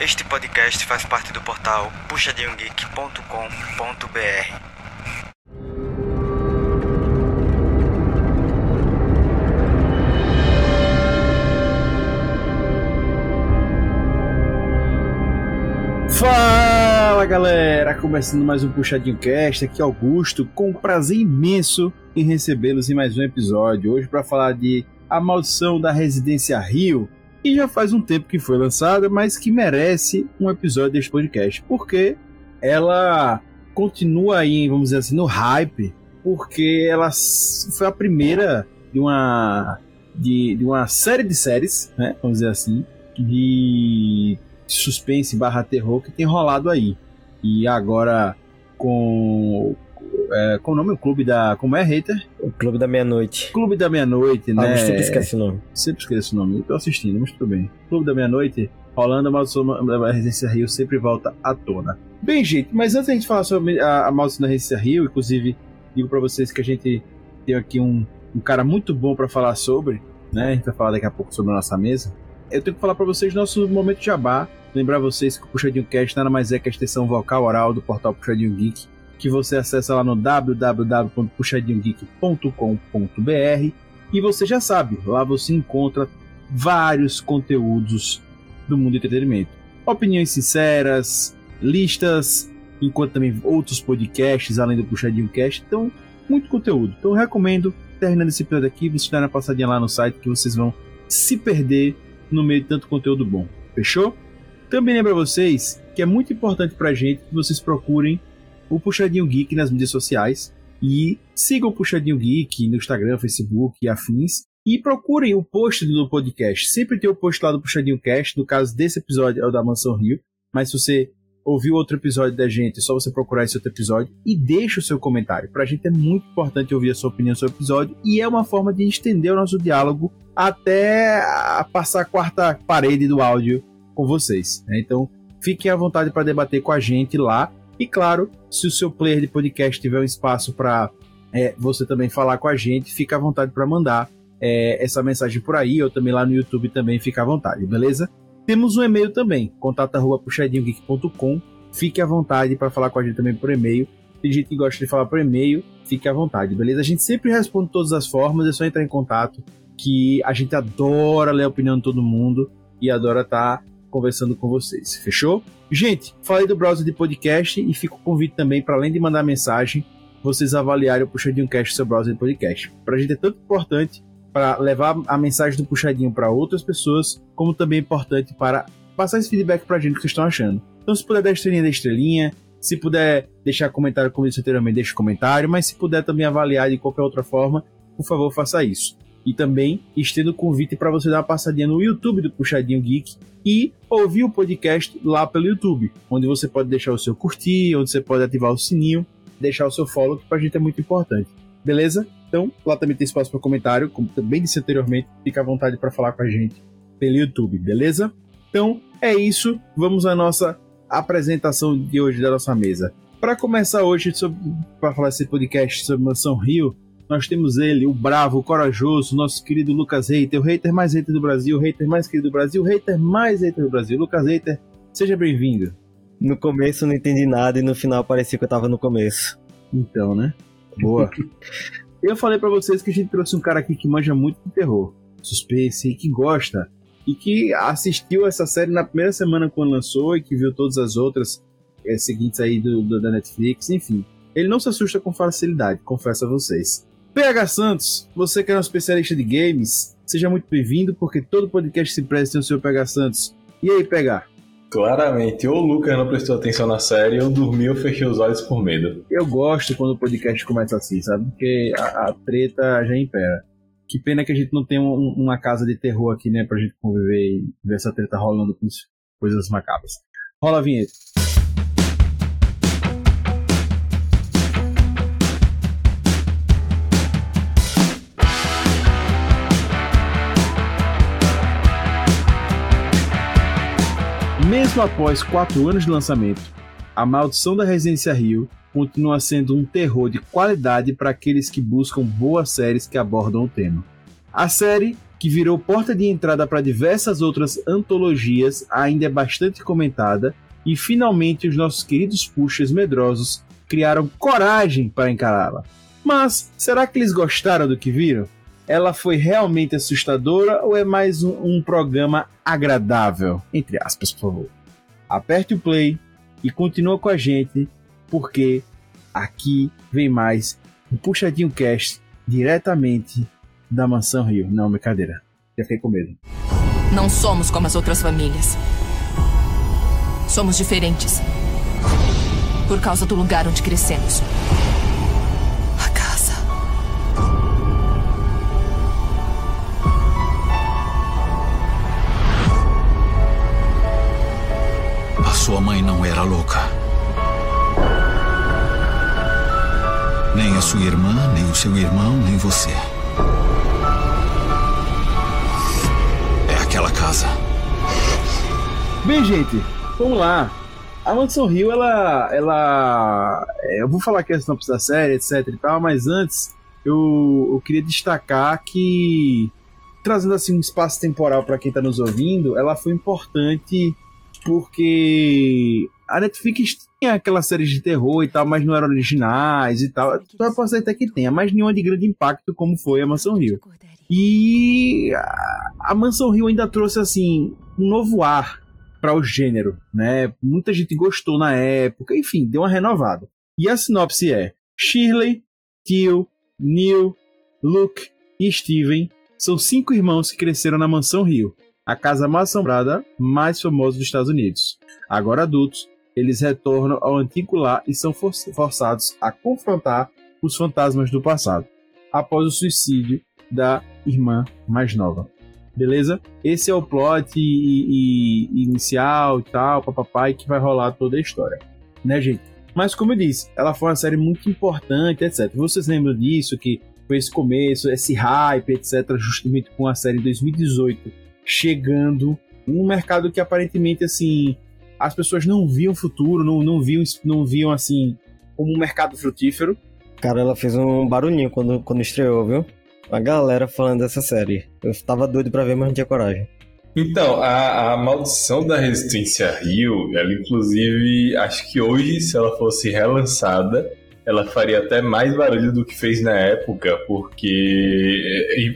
Este podcast faz parte do portal puxadinhogeek.com.br. Fala galera, começando mais um Puxadinho Cast, aqui é Augusto, com um prazer imenso em recebê-los em mais um episódio. Hoje para falar de A Maldição da Residência Rio, que já faz um tempo que foi lançada, mas que merece um episódio deste podcast, porque ela continua aí, vamos dizer assim, no hype, porque ela foi a primeira de uma de, de uma série de séries, né, vamos dizer assim, de suspense barra terror que tem rolado aí. E agora com. É, qual o nome? O clube da. Como é, hater? O Clube da Meia-Noite. Clube da Meia-Noite, né? Ah, sempre esquece o nome. Sempre esqueço o nome. Eu tô assistindo, mas tudo bem. Clube da Meia-Noite, rolando a Maldição da Residência Rio sempre volta à tona. Bem, gente, mas antes da gente falar sobre a, a Maldição da Residência Rio, inclusive, digo pra vocês que a gente tem aqui um, um cara muito bom pra falar sobre, né? A gente vai falar daqui a pouco sobre a nossa mesa. Eu tenho que falar pra vocês nosso momento jabá. Lembrar vocês que o Puxadinho Cast nada mais é que a extensão vocal oral do portal Puxadinho Geek, que você acessa lá no www.puxadinhogeek.com.br e você já sabe, lá você encontra vários conteúdos do mundo do entretenimento. Opiniões sinceras, listas, enquanto também outros podcasts além do Puxadinho Cast. Então, muito conteúdo. Então, eu recomendo, terminando esse episódio aqui, vocês darem uma passadinha lá no site que vocês vão se perder no meio de tanto conteúdo bom. Fechou? Também lembro a vocês que é muito importante pra gente que vocês procurem o Puxadinho Geek nas mídias sociais e sigam o Puxadinho Geek no Instagram, Facebook e afins. E procurem o post do podcast. Sempre tem o post lá do Puxadinho Cast. No caso desse episódio é o da Mansão Rio. Mas se você ouviu outro episódio da gente, é só você procurar esse outro episódio e deixa o seu comentário. Pra gente é muito importante ouvir a sua opinião sobre o episódio e é uma forma de estender o nosso diálogo até passar a quarta parede do áudio com vocês. Né? Então, fiquem à vontade para debater com a gente lá. E claro, se o seu player de podcast tiver um espaço para é, você também falar com a gente, fica à vontade para mandar é, essa mensagem por aí, ou também lá no YouTube também fica à vontade, beleza? Temos um e-mail também, contato@puxadinhogeek.com. Fique à vontade para falar com a gente também por e-mail. Tem gente que gosta de falar por e-mail, fique à vontade, beleza? A gente sempre responde de todas as formas, é só entrar em contato, que a gente adora ler a opinião de todo mundo e adora estar tá conversando com vocês. Fechou? Gente, falei do browser de podcast e fico o convite também para além de mandar mensagem, vocês avaliarem o Puxadinho Cast seu browser de podcast. Para a gente é tanto importante para levar a mensagem do Puxadinho para outras pessoas, como também é importante para passar esse feedback para a gente que vocês estão achando. Então, se puder dar estrelinha, da estrelinha. Se puder deixar comentário, como disse anteriormente, deixe comentário. Mas se puder também avaliar de qualquer outra forma, por favor, faça isso. E também estendo o convite para você dar uma passadinha no YouTube do Puxadinho Geek e ouvir o podcast lá pelo YouTube, onde você pode deixar o seu curtir, onde você pode ativar o sininho, deixar o seu follow, que pra gente é muito importante. Beleza? Então, lá também tem espaço para comentário, como também disse anteriormente, fica à vontade para falar com a gente pelo YouTube, beleza? Então, é isso. Vamos à nossa apresentação de hoje da nossa mesa. Para começar hoje, para falar esse podcast sobre Mansão Rio, nós temos ele, o bravo, o corajoso, nosso querido Lucas Reiter, o hater mais hater do Brasil, o hater mais querido do Brasil, o hater mais hater do Brasil. Lucas Reiter, seja bem-vindo. No começo não entendi nada e no final parecia que eu tava no começo. Então, né? Boa. eu falei para vocês que a gente trouxe um cara aqui que manja muito de terror, suspense e que gosta e que assistiu essa série na primeira semana quando lançou e que viu todas as outras é, seguintes aí do, do, da Netflix, enfim. Ele não se assusta com facilidade, confesso a vocês. PH Santos, você que é um especialista de games, seja muito bem-vindo, porque todo podcast se presta tem o seu PH Santos. E aí, PH? Claramente, ou o Lucas não prestou atenção na série, ou dormiu ou fechei os olhos por medo. Eu gosto quando o podcast começa assim, sabe? Porque a, a treta já impera. Que pena que a gente não tem um, uma casa de terror aqui, né? Pra gente conviver e ver essa treta rolando com coisas macabras. Rola a vinheta. Mesmo após quatro anos de lançamento, A Maldição da Residência Rio continua sendo um terror de qualidade para aqueles que buscam boas séries que abordam o tema. A série que virou porta de entrada para diversas outras antologias, ainda é bastante comentada, e finalmente os nossos queridos puxas medrosos criaram coragem para encará-la. Mas será que eles gostaram do que viram? Ela foi realmente assustadora ou é mais um, um programa agradável? Entre aspas, por favor. Aperte o play e continua com a gente, porque aqui vem mais um Puxadinho Cast diretamente da Mansão Rio. Não, brincadeira. Já fiquei com medo. Não somos como as outras famílias. Somos diferentes. Por causa do lugar onde crescemos. Sua mãe não era louca. Nem a sua irmã, nem o seu irmão, nem você. É aquela casa. Bem, gente, vamos lá. A Mansão Rio, ela. ela é, eu vou falar aqui a sinopse da série, etc e tal, mas antes eu, eu queria destacar que, trazendo assim um espaço temporal para quem tá nos ouvindo, ela foi importante porque a Netflix tinha aquelas séries de terror e tal, mas não eram originais e tal. Só posso até que tenha, mas nenhuma de grande impacto como foi a Mansão Rio. E a, a Mansão Rio ainda trouxe assim um novo ar para o gênero, né? Muita gente gostou na época, enfim, deu uma renovada. E a sinopse é: Shirley, Tio, Neil, Luke e Steven são cinco irmãos que cresceram na Mansão Rio, a casa mais assombrada mais famosa dos Estados Unidos. Agora adultos, eles retornam ao antigo lar e são for forçados a confrontar os fantasmas do passado, após o suicídio da irmã mais nova. Beleza? Esse é o plot e, e, inicial e tal, papai, que vai rolar toda a história. Né, gente? Mas como eu disse, ela foi uma série muito importante, etc. Vocês lembram disso, que foi esse começo, esse hype, etc., justamente com a série 2018 chegando num mercado que aparentemente, assim, as pessoas não viam futuro, não, não, viam, não viam, assim, como um mercado frutífero. Cara, ela fez um barulhinho quando, quando estreou, viu? A galera falando dessa série. Eu tava doido pra ver, mas não tinha coragem. Então, a, a Maldição da Resistência Rio, ela inclusive, acho que hoje, se ela fosse relançada, ela faria até mais barulho do que fez na época, porque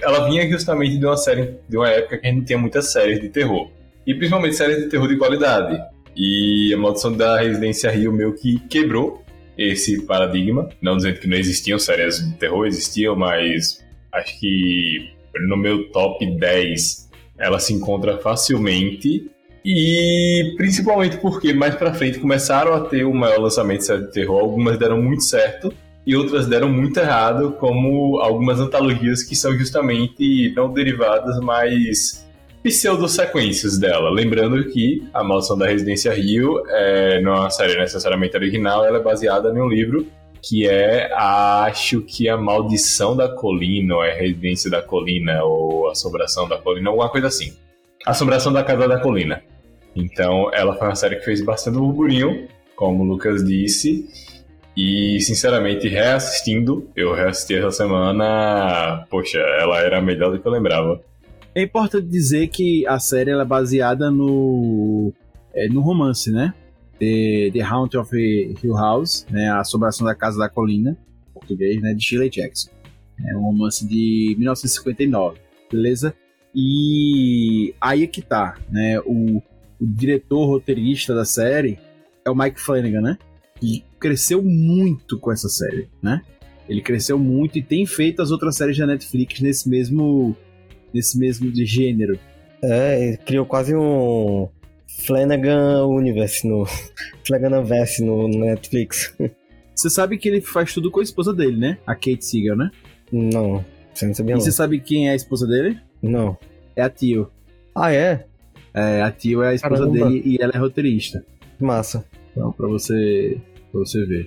ela vinha justamente de uma série, de uma época que a gente não tinha muitas séries de terror. E principalmente séries de terror de qualidade. E a Maldição da Residência Rio meio que quebrou esse paradigma. Não dizendo que não existiam séries de terror, existiam, mas acho que no meu top 10 ela se encontra facilmente. E principalmente porque mais pra frente começaram a ter o maior lançamento de série de terror. Algumas deram muito certo e outras deram muito errado, como algumas antologias que são justamente não derivadas, mas pseudo-sequências dela. Lembrando que A Maldição da Residência Rio é, não é uma série necessariamente original, ela é baseada em um livro que é, acho que a Maldição da Colina, ou é Residência da Colina, ou Assombração da Colina, alguma coisa assim. Assombração da Casa da Colina. Então, ela foi uma série que fez bastante burburinho, como o Lucas disse, e, sinceramente, reassistindo, eu reassisti essa semana, poxa, ela era melhor do que eu lembrava. É importante dizer que a série é baseada no, é, no romance, né? The, The Haunt of Hill House, né? A Assombração da Casa da Colina, em português, né? De Shirley Jackson. É um romance de 1959, beleza? E aí é que tá, né? O, o diretor roteirista da série é o Mike Flanagan, né? Que cresceu muito com essa série, né? Ele cresceu muito e tem feito as outras séries da Netflix nesse mesmo nesse mesmo de gênero. É, criou quase um Flanagan Universe no Flanagan Verse no Netflix. Você sabe que ele faz tudo com a esposa dele, né? A Kate Seagal, né? Não, você não sabia E não. você sabe quem é a esposa dele? Não. É a Tio. Ah, é? É, a Tio é a esposa Caramba. dele e ela é roteirista. Massa. Então, pra você, pra você ver.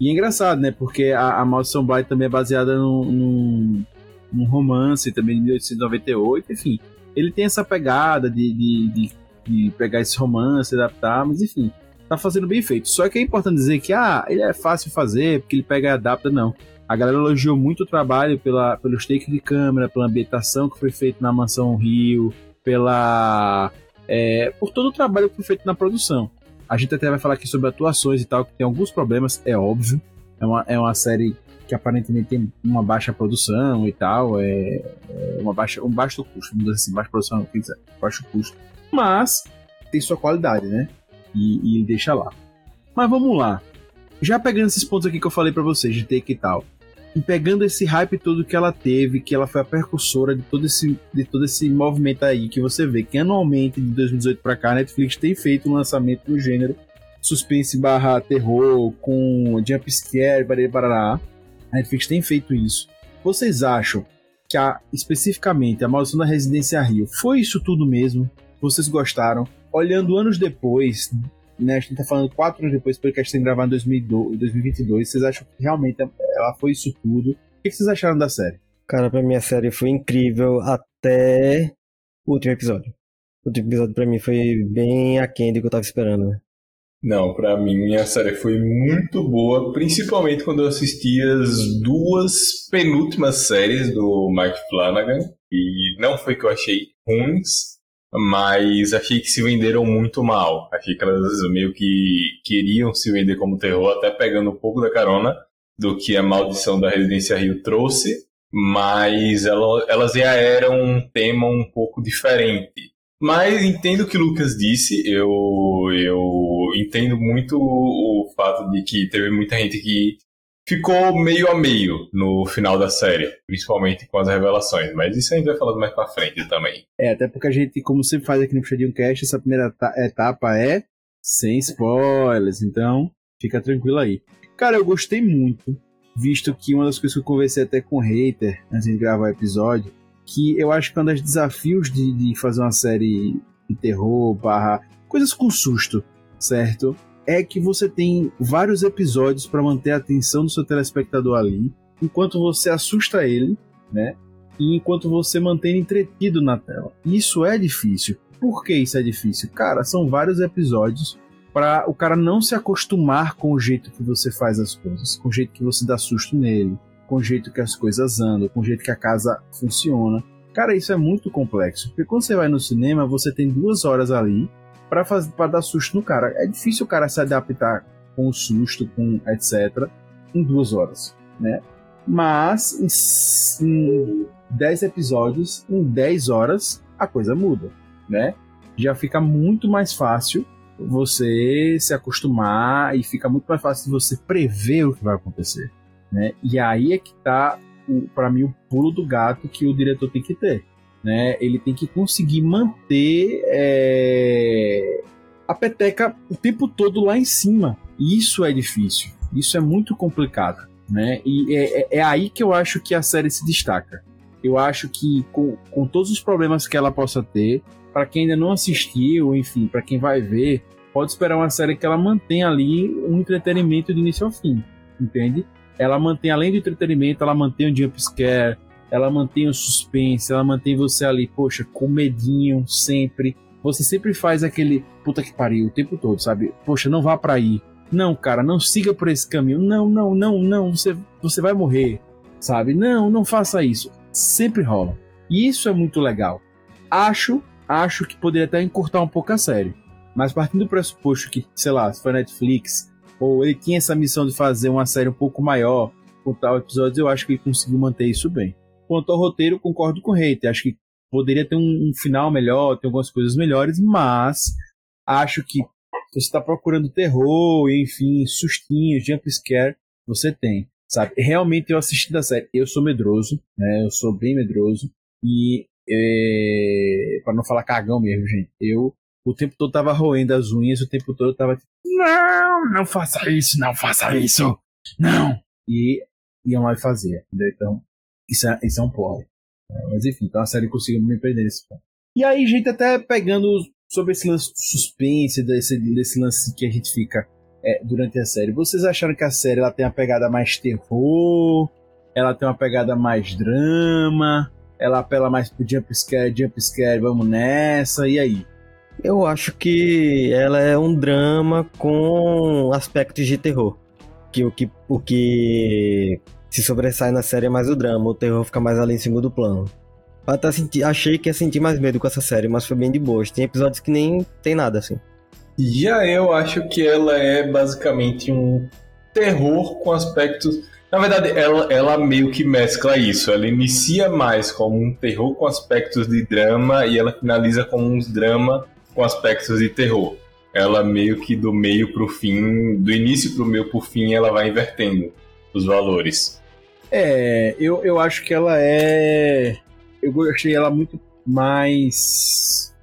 E é engraçado, né? Porque a, a Maldição Bly também é baseada num, num, num romance também de 1898, enfim. Ele tem essa pegada de, de, de, de pegar esse romance, adaptar, mas enfim, tá fazendo bem feito. Só que é importante dizer que, ah, ele é fácil de fazer, porque ele pega e adapta, não. A galera elogiou muito o trabalho pela, pelos takes de câmera, pela ambientação que foi feita na Mansão Rio, pela. É, por todo o trabalho que foi feito na produção. A gente até vai falar aqui sobre atuações e tal, que tem alguns problemas, é óbvio. É uma, é uma série que aparentemente tem uma baixa produção e tal, é, é uma baixa, um baixo custo, vamos dizer assim, baixa produção, dizer, baixo custo. Mas tem sua qualidade, né? E, e deixa lá. Mas vamos lá. Já pegando esses pontos aqui que eu falei para vocês, de take e tal, e pegando esse hype todo que ela teve, que ela foi a percussora de todo esse, de todo esse movimento aí, que você vê que anualmente, de 2018 para cá, a Netflix tem feito um lançamento do gênero suspense barra terror, com jumpscare, barará, barará. A Netflix tem feito isso. Vocês acham que a, especificamente a Maldição da Residência Rio foi isso tudo mesmo? Vocês gostaram? Olhando anos depois, né, a gente tá falando quatro anos depois, porque a gente tem gravado em 2022, vocês acham que realmente ela foi isso tudo? O que vocês acharam da série? Cara, pra mim a série foi incrível até o último episódio. O último episódio pra mim foi bem aquém do que eu tava esperando, né? Não, para mim a série foi muito boa, principalmente quando eu assisti as duas penúltimas séries do Mike Flanagan. E não foi que eu achei ruins, mas achei que se venderam muito mal. Achei que elas meio que queriam se vender como terror, até pegando um pouco da carona do que a Maldição da Residência Rio trouxe, mas elas já eram um tema um pouco diferente. Mas entendo o que o Lucas disse, eu, eu entendo muito o fato de que teve muita gente que ficou meio a meio no final da série, principalmente com as revelações, mas isso a gente vai falando mais pra frente também. É, até porque a gente, como sempre faz aqui no Puxadinho Cast, essa primeira etapa é sem spoilers, então fica tranquilo aí. Cara, eu gostei muito, visto que uma das coisas que eu conversei até com o hater antes de gravar o episódio que eu acho que é um dos desafios de, de fazer uma série de terror, barra coisas com susto, certo? É que você tem vários episódios para manter a atenção do seu telespectador ali, enquanto você assusta ele, né? E enquanto você mantém entretido na tela. Isso é difícil. Por que isso é difícil? Cara, são vários episódios para o cara não se acostumar com o jeito que você faz as coisas, com o jeito que você dá susto nele, com o jeito que as coisas andam, com o jeito que a casa funciona. Cara, isso é muito complexo, porque quando você vai no cinema, você tem duas horas ali para fazer dar susto no cara. É difícil o cara se adaptar com o susto, com etc, em duas horas, né? Mas em, em 10 episódios, em 10 horas, a coisa muda, né? Já fica muito mais fácil você se acostumar e fica muito mais fácil você prever o que vai acontecer. Né? E aí é que tá, para mim, o pulo do gato que o diretor tem que ter. Né? Ele tem que conseguir manter é, a peteca o tempo todo lá em cima. E isso é difícil. Isso é muito complicado. Né? E é, é, é aí que eu acho que a série se destaca. Eu acho que com, com todos os problemas que ela possa ter, para quem ainda não assistiu, enfim, para quem vai ver, pode esperar uma série que ela mantenha ali um entretenimento de início ao fim, entende? ela mantém, além do entretenimento, ela mantém o jumpscare, ela mantém o suspense, ela mantém você ali, poxa, com medinho sempre. Você sempre faz aquele puta que pariu o tempo todo, sabe? Poxa, não vá para aí. Não, cara, não siga por esse caminho. Não, não, não, não, você, você vai morrer, sabe? Não, não faça isso. Sempre rola. E isso é muito legal. Acho, acho que poderia até encurtar um pouco a série. Mas partindo do pressuposto que, sei lá, se for Netflix, ou ele tinha essa missão de fazer uma série um pouco maior com tal episódio, eu acho que ele conseguiu manter isso bem. Quanto ao roteiro, concordo com o Reiter. Acho que poderia ter um, um final melhor, ter algumas coisas melhores, mas acho que você está procurando terror, enfim, sustinhos, jumpscare, você tem, sabe? Realmente eu assisti da série, eu sou medroso, né? Eu sou bem medroso e é, para não falar cagão mesmo, gente, eu o tempo todo tava roendo as unhas, o tempo todo tava tipo, não, não faça isso, não faça isso, não. E iam lá e fazer, entendeu? Então, isso é, isso é um porre. Mas enfim, então a série conseguiu me prender nesse ponto. E aí, gente, até pegando sobre esse lance suspense, desse, desse lance que a gente fica é, durante a série. Vocês acharam que a série ela tem uma pegada mais terror? Ela tem uma pegada mais drama? Ela apela mais pro jumpscare, jumpscare, vamos nessa, e aí? Eu acho que ela é um drama com aspectos de terror. Que o que, o que se sobressai na série é mais o drama, o terror fica mais ali em segundo plano. Até senti, achei que ia sentir mais medo com essa série, mas foi bem de boa. Tem episódios que nem tem nada assim. Já eu acho que ela é basicamente um terror com aspectos. Na verdade, ela, ela meio que mescla isso. Ela inicia mais como um terror com aspectos de drama e ela finaliza como um drama com aspectos de terror. Ela meio que do meio pro fim, do início pro meio pro fim, ela vai invertendo os valores. É, eu, eu acho que ela é. Eu achei ela muito mais.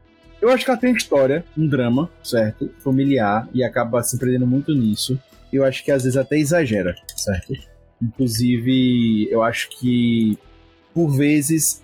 Eu acho que ela tem história, um drama, certo? Familiar, e acaba se prendendo muito nisso. Eu acho que às vezes até exagera, certo? Inclusive, eu acho que por vezes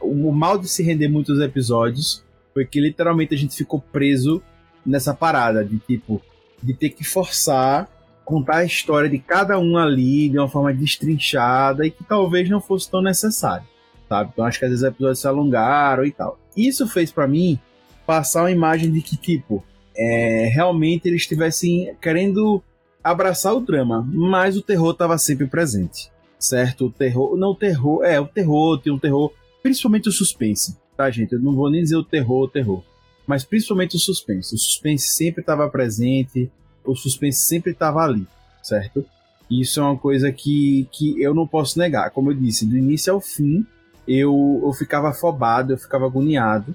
o mal de se render muitos episódios foi que literalmente a gente ficou preso nessa parada de tipo de ter que forçar contar a história de cada um ali de uma forma destrinchada e que talvez não fosse tão necessário, sabe? Então acho que às vezes os episódios se alongaram e tal. Isso fez para mim passar uma imagem de que tipo é, realmente eles estivessem querendo abraçar o drama, mas o terror estava sempre presente, certo? O terror, não o terror, é o terror, tem um terror, principalmente o suspense, tá gente? Eu não vou nem dizer o terror, o terror, mas principalmente o suspense. O suspense sempre estava presente, o suspense sempre estava ali, certo? Isso é uma coisa que, que eu não posso negar. Como eu disse, do início ao fim, eu, eu ficava afobado, eu ficava agoniado,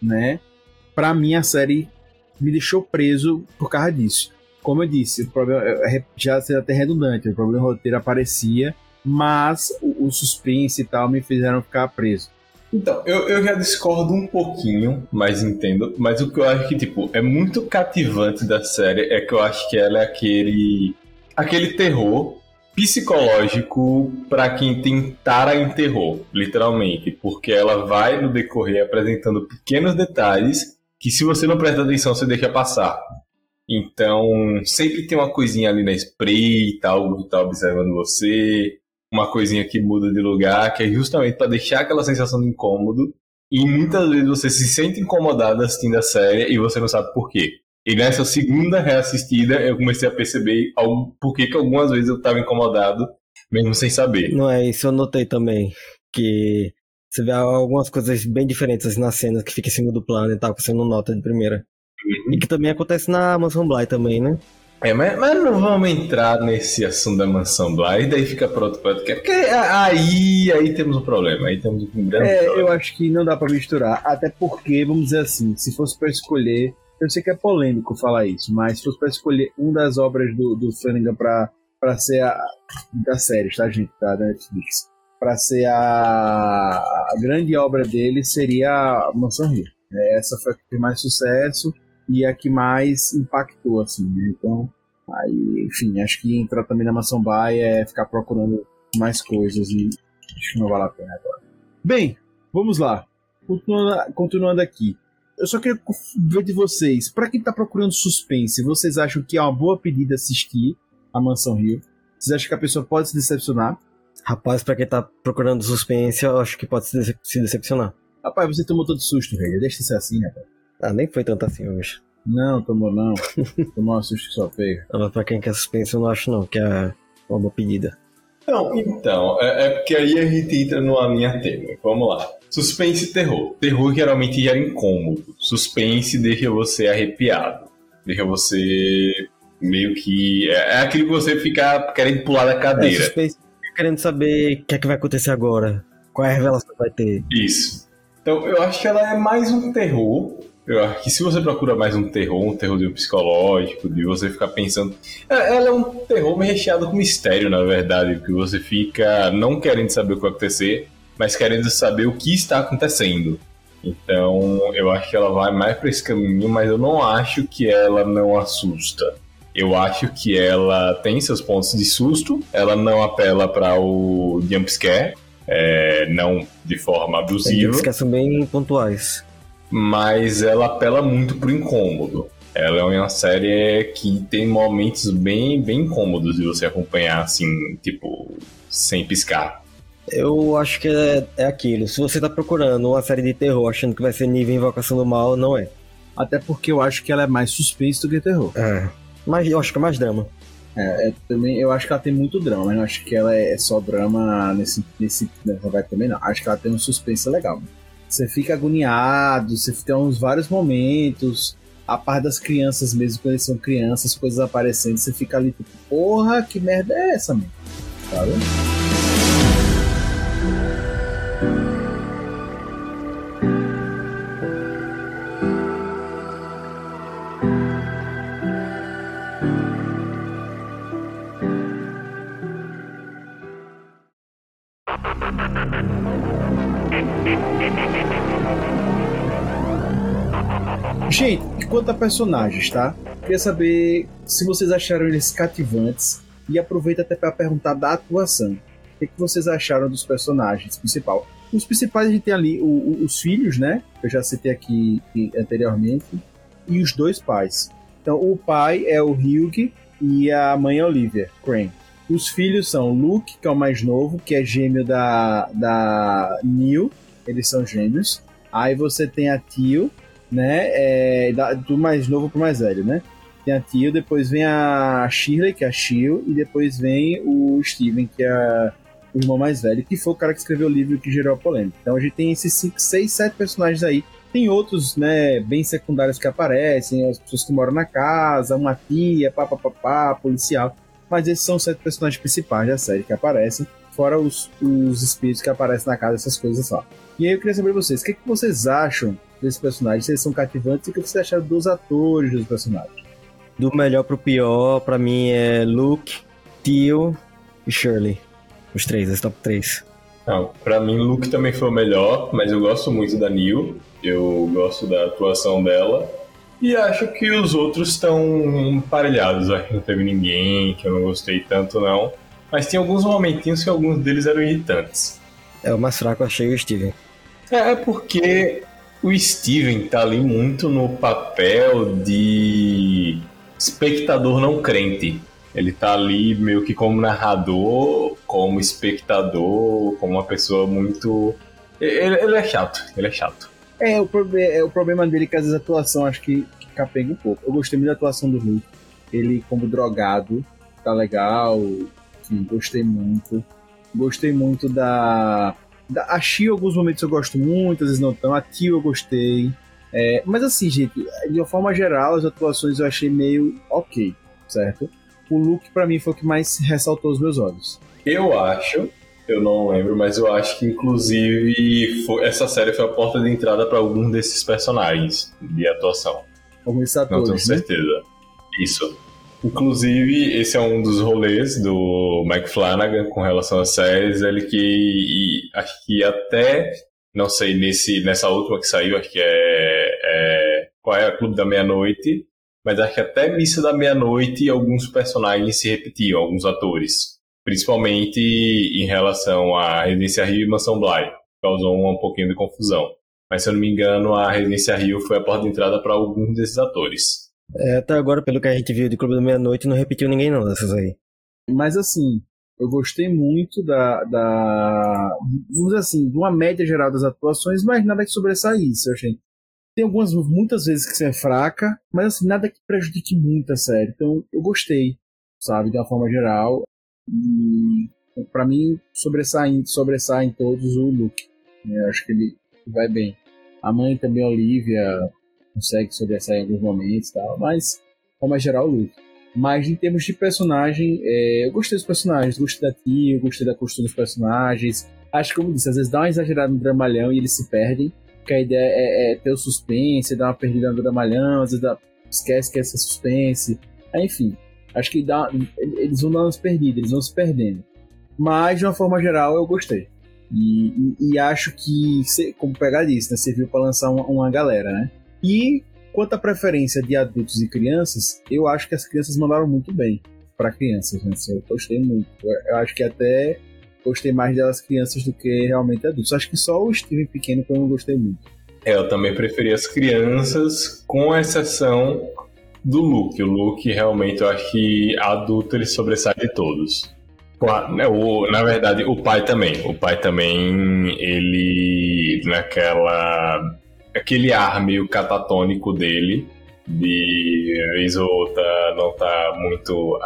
né? Pra mim, a série me deixou preso por causa disso. Como eu disse, o problema é, já seria até redundante, o problema roteiro aparecia, mas o, o suspense e tal me fizeram ficar preso. Então, eu, eu já discordo um pouquinho, mas entendo. Mas o que eu acho que, tipo, é muito cativante da série é que eu acho que ela é aquele. aquele terror psicológico para quem tem tara em terror, literalmente. Porque ela vai no decorrer apresentando pequenos detalhes que se você não presta atenção, você deixa passar. Então, sempre tem uma coisinha ali na espreita, algo que tá observando você uma coisinha que muda de lugar, que é justamente para deixar aquela sensação de incômodo. E muitas vezes você se sente incomodado assistindo a série e você não sabe por quê. E nessa segunda reassistida eu comecei a perceber algo, por que algumas vezes eu estava incomodado, mesmo sem saber. Não é, isso eu notei também. Que você vê algumas coisas bem diferentes assim, na cena que fica em segundo plano e tal, que você não nota de primeira. Uhum. E que também acontece na Mansão Bly também, né? É, mas, mas, não vamos entrar nesse assunto da mansão Bly, daí fica pronto para podcast. Porque aí, aí temos um problema, aí temos um grande É, problema. eu acho que não dá para misturar, até porque, vamos dizer assim, se fosse para escolher, eu sei que é polêmico falar isso, mas se fosse para escolher uma das obras do, do Flanagan para ser a da série, tá gente, tá, da Netflix, para ser a, a grande obra dele seria a Mansão Rio. É, essa foi a que fez mais sucesso e a que mais impactou, assim, né? Então, aí, enfim, acho que entrar também na Mansão Bay é ficar procurando mais coisas e acho que não vale a pena agora. Bem, vamos lá. Continuando, continuando aqui. Eu só queria ver de vocês, para quem tá procurando suspense, vocês acham que é uma boa pedida assistir a Mansão Rio? Vocês acham que a pessoa pode se decepcionar? Rapaz, pra quem tá procurando suspense, eu acho que pode se decepcionar. Rapaz, você tomou todo susto, velho. Deixa de ser assim, rapaz. Ah, nem foi tanto assim hoje. Não, tomou não. tomou um susto que só feio. Mas pra quem quer suspense, eu não acho não, que é uma boa pedida. Não, então, é, é, porque aí a gente entra numa linha tema. Vamos lá. Suspense e terror. Terror geralmente gera incômodo. Suspense deixa você arrepiado. Deixa você meio que. É, é aquilo que você fica querendo pular da cadeira. É, suspense querendo saber o que é que vai acontecer agora. Qual é a revelação que vai ter. Isso. Então, eu acho que ela é mais um terror eu acho que se você procura mais um terror, um terror psicológico, de você ficar pensando. É, ela é um terror meio recheado com mistério, na verdade, porque você fica não querendo saber o que vai acontecer, mas querendo saber o que está acontecendo. Então, eu acho que ela vai mais para esse caminho, mas eu não acho que ela não assusta. Eu acho que ela tem seus pontos de susto, ela não apela para o jumpscare, é, não de forma abusiva. Jumpscares são bem pontuais mas ela apela muito pro incômodo. Ela é uma série que tem momentos bem, bem incômodos de você acompanhar, assim, tipo, sem piscar. Eu acho que é, é aquilo. Se você tá procurando uma série de terror achando que vai ser nível Invocação do Mal, não é. Até porque eu acho que ela é mais suspense do que terror. É. Mas eu acho que é mais drama. É, é, também, eu acho que ela tem muito drama, mas não acho que ela é só drama nesse, nesse nessa vibe também, não. Acho que ela tem um suspense legal. Você fica agoniado, você tem uns vários momentos. A parte das crianças mesmo, quando eles são crianças, coisas aparecendo, você fica ali tipo, porra, que merda é essa, mano? Sabe? Gente, personagens, tá? Queria saber se vocês acharam eles cativantes e aproveita até para perguntar da atuação. O que, que vocês acharam dos personagens principal? Os principais a gente tem ali o, o, os filhos, né? Eu já citei aqui anteriormente, e os dois pais. Então, o pai é o Hugh e a mãe é Olivia Crane. Os filhos são Luke, que é o mais novo, que é gêmeo da, da Neil. Eles são gêmeos. Aí você tem a Tio, né? É, do mais novo pro mais velho, né? Tem a Tio, depois vem a Shirley, que é a Shio, e depois vem o Steven, que é o irmão mais velho, que foi o cara que escreveu o livro que gerou a polêmica. Então a gente tem esses 5, 6, 7 personagens aí. Tem outros, né, bem secundários que aparecem, as pessoas que moram na casa, uma tia, papapá, policial. Mas esses são os sete personagens principais da série que aparecem, fora os, os espíritos que aparecem na casa, essas coisas só. E aí eu queria saber de vocês, o que, é que vocês acham desses personagens? Se eles são cativantes e o que vocês acharam dos atores dos personagens? Do melhor pro pior, pra mim é Luke, Tio e Shirley. Os três, os top três. Não, pra mim, Luke também foi o melhor, mas eu gosto muito da Neil. Eu gosto da atuação dela. E acho que os outros estão emparelhados. Acho que não teve ninguém que eu não gostei tanto, não. Mas tem alguns momentinhos que alguns deles eram irritantes. É, o mais fraco eu achei o Steven. É, é porque o Steven tá ali muito no papel de espectador não crente. Ele tá ali meio que como narrador, como espectador, como uma pessoa muito. Ele, ele é chato, ele é chato. É, o, é, o problema dele é que às vezes a atuação acho que, que capenga um pouco. Eu gostei muito da atuação do Hulk. Ele como drogado, tá legal. Gostei muito. Gostei muito da. A Shio, em alguns momentos eu gosto muito, às vezes não tão. A Tio eu gostei. É, mas assim, gente, de uma forma geral, as atuações eu achei meio ok, certo? O look para mim foi o que mais ressaltou os meus olhos. Eu acho, eu não lembro, mas eu acho que inclusive foi, essa série foi a porta de entrada para algum desses personagens de atuação. Alguns atores, Não tenho né? certeza. Isso. Inclusive, esse é um dos rolês do Mike Flanagan com relação às séries. Ele que e, acho que até não sei, nesse, nessa última que saiu, acho que é, é qual é a Clube da Meia-Noite, mas acho que até Missa da Meia-Noite alguns personagens se repetiam, alguns atores, principalmente em relação a Residência Rio e Mansão Bly, causou um pouquinho de confusão. Mas se eu não me engano, a Residência Rio foi a porta de entrada para alguns desses atores. É, até agora, pelo que a gente viu de Clube da Meia-Noite, não repetiu ninguém não dessas aí. Mas assim, eu gostei muito da, da. Vamos dizer assim, de uma média geral das atuações, mas nada que sobressaísse, eu achei. Tem algumas, muitas vezes que você é fraca, mas assim, nada que prejudique muito a série. Então eu gostei, sabe, de uma forma geral. E pra mim, sobressai, sobressai em todos o Luke. Eu acho que ele vai bem. A mãe também, a Olivia, consegue sobressair em alguns momentos e tal, mas, de forma geral, o Luke. Mas em termos de personagem, é, eu gostei dos personagens, gostei da tia, gostei da costura dos personagens. Acho que, como disse, às vezes dá uma exagerada no dramalhão e eles se perdem. Porque a ideia é, é ter o suspense, dar uma perdida no dramalhão, às vezes dá, esquece que é suspense. Aí, enfim, acho que dá, eles vão dar umas perdidas, eles vão se perdendo. Mas, de uma forma geral, eu gostei. E, e, e acho que, como pegar disso, né, serviu para lançar uma, uma galera, né? E Quanto à preferência de adultos e crianças, eu acho que as crianças mandaram muito bem para crianças, né? Eu gostei muito. Eu acho que até gostei mais delas crianças do que realmente adultos. Acho que só o Steven pequeno que eu não gostei muito. É, eu também preferi as crianças, com exceção do Luke. O Luke realmente eu acho que adulto ele sobressai de todos. Né, o, na verdade, o pai também. O pai também, ele naquela aquele ar meio catatônico dele De vez ou outra não tá muito.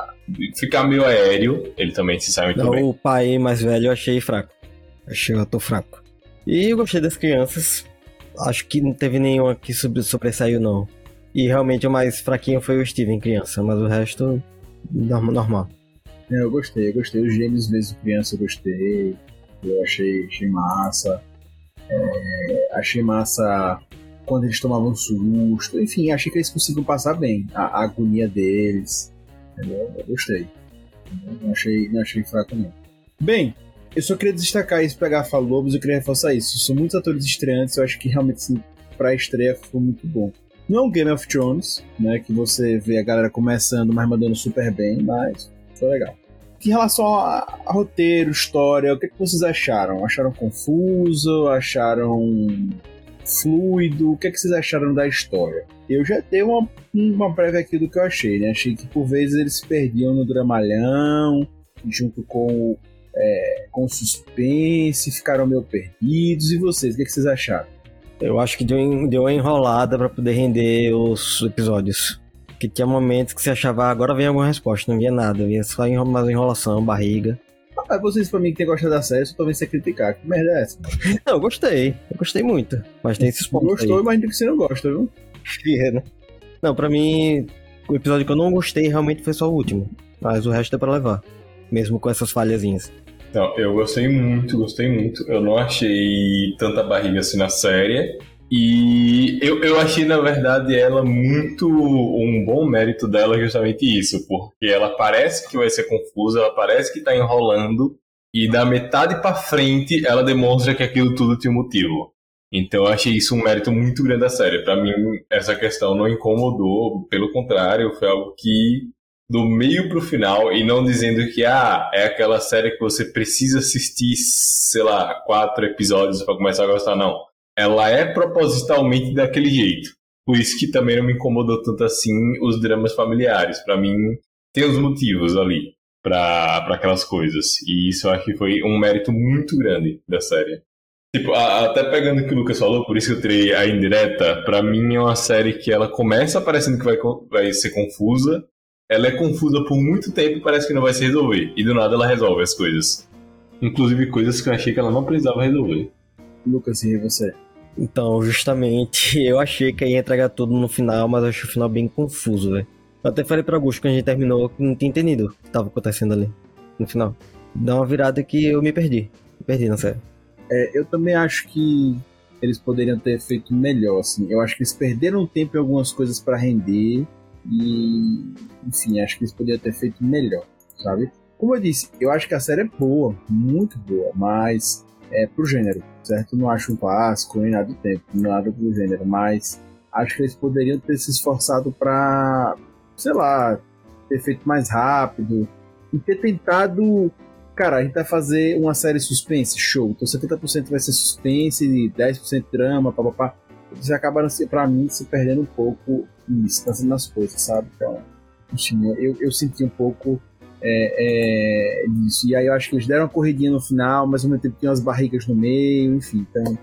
Ficar meio aéreo, ele também se sai muito Não, bem. o pai mais velho eu achei fraco. Achei o ator fraco. E eu gostei das crianças. Acho que não teve nenhuma que sobre- sobressaiu, não. E realmente o mais fraquinho foi o Steven, criança, mas o resto, norm- normal. É, eu gostei, eu gostei. Os gêmeos mesmo criança eu gostei. Eu achei, achei massa. Achei massa quando eles tomavam susto. Enfim, achei que eles conseguiam passar bem a, a agonia deles. Entendeu? Eu gostei. Não achei, não achei fraco, não. Bem, eu só queria destacar isso, pegar falou, mas eu queria reforçar isso. São muitos atores estreantes, eu acho que realmente assim, pra estreia foi muito bom. Não é um Game of Thrones, né? Que você vê a galera começando, mas mandando super bem, mas foi legal. Em relação a, a roteiro, história, o que, que vocês acharam? Acharam confuso? Acharam fluido? O que, que vocês acharam da história? Eu já dei uma, uma prévia aqui do que eu achei, né? Achei que por vezes eles se perdiam no dramalhão, junto com, é, com suspense, ficaram meio perdidos. E vocês, o que, que vocês acharam? Eu acho que deu, deu uma enrolada pra poder render os episódios. Que tinha momentos que você achava, "Ah, agora vem alguma resposta, não vinha nada, vinha só enro- mais enrolação, barriga. Ah, vocês, pra mim, que tem gostado da série, só talvez você criticar. Que merda é essa? Não, eu gostei, eu gostei muito. Mas tem esses pontos Gostou, aí. mas que você não gosta, viu? É, né? Não, pra mim, o episódio que eu não gostei realmente foi só o último. Mas o resto dá pra levar. Mesmo com essas falhazinhas. Não, eu gostei muito, gostei muito. Eu não achei tanta barriga assim na série. E eu, eu achei, na verdade, ela muito. Um bom mérito dela justamente isso, porque ela parece que vai ser confusa, ela parece que tá enrolando, e da metade pra frente ela demonstra que aquilo tudo tinha um motivo. Então eu achei isso um mérito muito grande da série. Pra mim, essa questão não incomodou, pelo contrário, foi algo que do meio pro final e não dizendo que ah, é aquela série que você precisa assistir, sei lá, quatro episódios pra começar a gostar, não. Ela é propositalmente daquele jeito. Por isso que também não me incomodou tanto assim os dramas familiares. Pra mim, tem os motivos ali pra aquelas coisas. E isso eu acho que foi um mérito muito grande da série. Tipo, a- até pegando o que o Lucas falou, por isso que eu tirei a indireta, pra mim é uma série que ela começa parecendo que vai, vai ser confusa, ela é confusa por muito tempo e parece que não vai se resolver. E do nada ela resolve as coisas. Inclusive coisas que eu achei que ela não precisava resolver. Lucas, e você? Então, justamente, eu achei que ia entregar tudo no final, mas eu achei o final bem confuso, velho. Eu até falei pra Augusto quando a gente terminou que não tinha entendido o que tava acontecendo ali no final. Dá uma virada que eu me perdi. Me perdi na série. É, eu também acho que eles poderiam ter feito melhor, assim. Eu acho que eles perderam tempo em algumas coisas pra render e, enfim, acho que eles poderiam ter feito melhor, sabe? Como eu disse, eu acho que a série é boa, muito boa, mas é pro gênero, certo? Não acho um clássico nem nada do tempo, nada pro gênero, mas acho que eles poderiam ter se esforçado pra, sei lá, ter feito mais rápido e ter tentado Cara, a gente vai fazer uma série suspense, show. Então 70% vai ser suspense, 10% drama, papapá. Eles acabaram, se- pra mim, se perdendo um pouco nisso, nas, nas coisas, sabe? Então, enfim, eu, eu senti um pouco é, é, disso. E aí eu acho que eles deram uma corridinha no final, mas ao mesmo tempo tinha umas barrigas no meio, enfim. Então,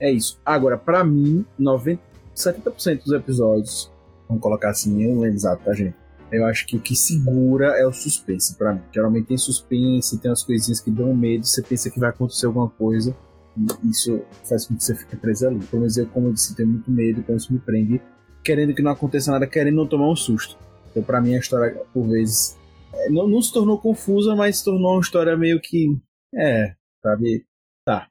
é isso. Agora, pra mim, 90, 70% dos episódios, vamos colocar assim, eu não lembro exato, tá, gente? Eu acho que o que segura é o suspense pra mim. Geralmente tem suspense, tem umas coisinhas que dão medo, você pensa que vai acontecer alguma coisa, e isso faz com que você fique preso ali. Pelo menos eu, como eu disse, tenho muito medo, então isso me prende, querendo que não aconteça nada, querendo não tomar um susto. Então, pra mim, a história, por vezes, é, não, não se tornou confusa, mas se tornou uma história meio que. É, sabe? Tá.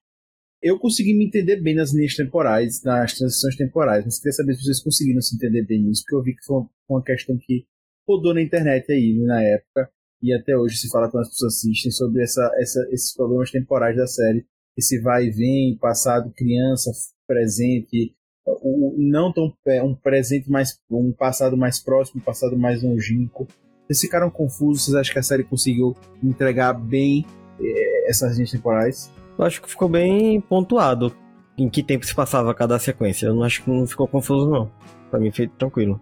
Eu consegui me entender bem nas linhas temporais, nas transições temporais, mas queria saber se vocês conseguiram se entender bem nisso, porque eu vi que foi uma- questão que rodou na internet aí na época e até hoje se fala quando as pessoas assistem sobre essa, essa, esses problemas temporais da série, esse vai e vem, passado, criança, presente, o- não tão é, um presente mais um passado mais próximo, um passado mais longínquo. Vocês ficaram confusos? Vocês acham que a série conseguiu entregar bem eh, essas linhas temporais? Eu acho que ficou bem pontuado em que tempo se passava cada sequência. Eu não acho que não ficou confuso, não. Pra mim foi tranquilo.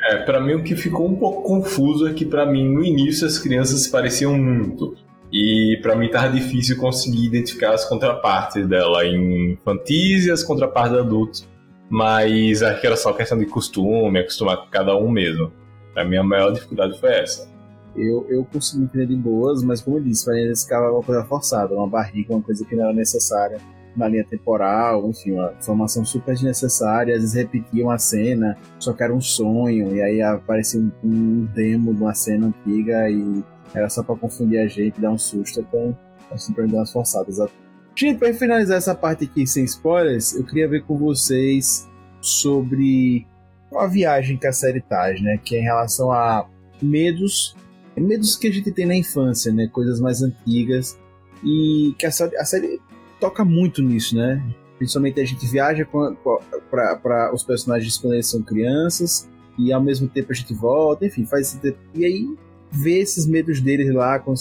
É, pra mim o que ficou um pouco confuso é que pra mim no início as crianças se pareciam muito. E pra mim tava difícil conseguir identificar as contrapartes dela em infantis e as contrapartes adultos. mas acho que era só questão de costume, acostumar com cada um mesmo. A minha maior dificuldade foi essa. Eu, eu consegui entender de boas, mas como eu disse, para eles ficava uma coisa forçada, uma barriga, uma coisa que não era necessária na linha temporal, enfim, uma informação super desnecessária, às vezes repetiam a cena, só que era um sonho, e aí aparecia um, um demo de uma cena antiga e era só para confundir a gente, dar um susto, então sempre deu umas forçadas. Gente, para finalizar essa parte aqui sem spoilers, eu queria ver com vocês sobre a viagem que a série traz, né? Que é em relação a medos, medos que a gente tem na infância, né? Coisas mais antigas e que a série, a série toca muito nisso, né? Principalmente a gente viaja para os personagens quando eles são crianças e ao mesmo tempo a gente volta, enfim, faz esse. E aí vê esses medos deles lá com,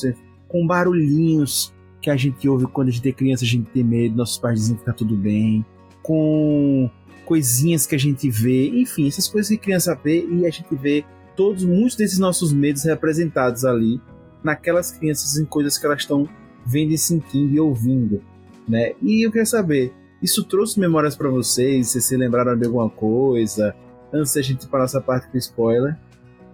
com barulhinhos que a gente ouve quando a gente é criança, a gente tem medo, nossos pais dizem que tá tudo bem, com coisinhas que a gente vê, enfim, essas coisas que criança vê e a gente vê todos, muitos desses nossos medos representados ali naquelas crianças em coisas que elas estão vendo e sentindo e ouvindo né? E eu queria saber, isso trouxe memórias para vocês? Vocês se lembraram de alguma coisa? Antes da gente para nossa parte com spoiler.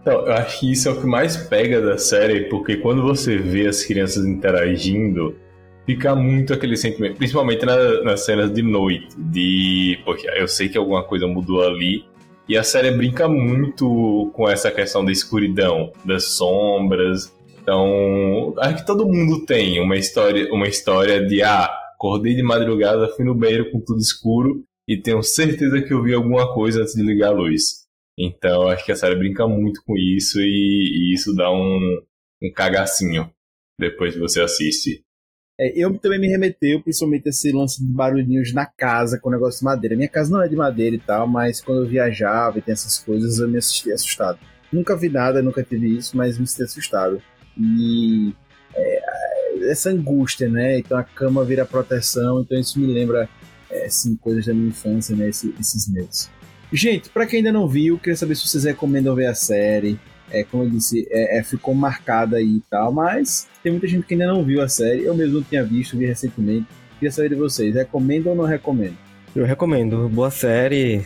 Então, eu acho que isso é o que mais pega da série, porque quando você vê as crianças interagindo, fica muito aquele sentimento, principalmente na, nas cenas de noite, de, poxa, eu sei que alguma coisa mudou ali, e a série brinca muito com essa questão da escuridão, das sombras. Então, acho que todo mundo tem uma história, uma história de ah, Acordei de madrugada, fui no banheiro com tudo escuro e tenho certeza que eu vi alguma coisa antes de ligar a luz. Então acho que a série brinca muito com isso e, e isso dá um, um cagacinho depois que você assiste. É, eu também me remeteu, principalmente esse lance de barulhinhos na casa com o negócio de madeira. Minha casa não é de madeira e tal, mas quando eu viajava e tem essas coisas, eu me assisti assustado. Nunca vi nada, nunca tive isso, mas me senti assustado. E é, essa angústia, né? Então a cama vira proteção, então isso me lembra é, assim, coisas da minha infância, né? Esse, esses medos. Gente, para quem ainda não viu, queria saber se vocês recomendam ver a série. É, como eu disse, é, é, ficou marcada aí e tal, mas tem muita gente que ainda não viu a série. Eu mesmo não tinha visto, vi recentemente. Queria saber de vocês, recomendo ou não recomendo? Eu recomendo. Boa série.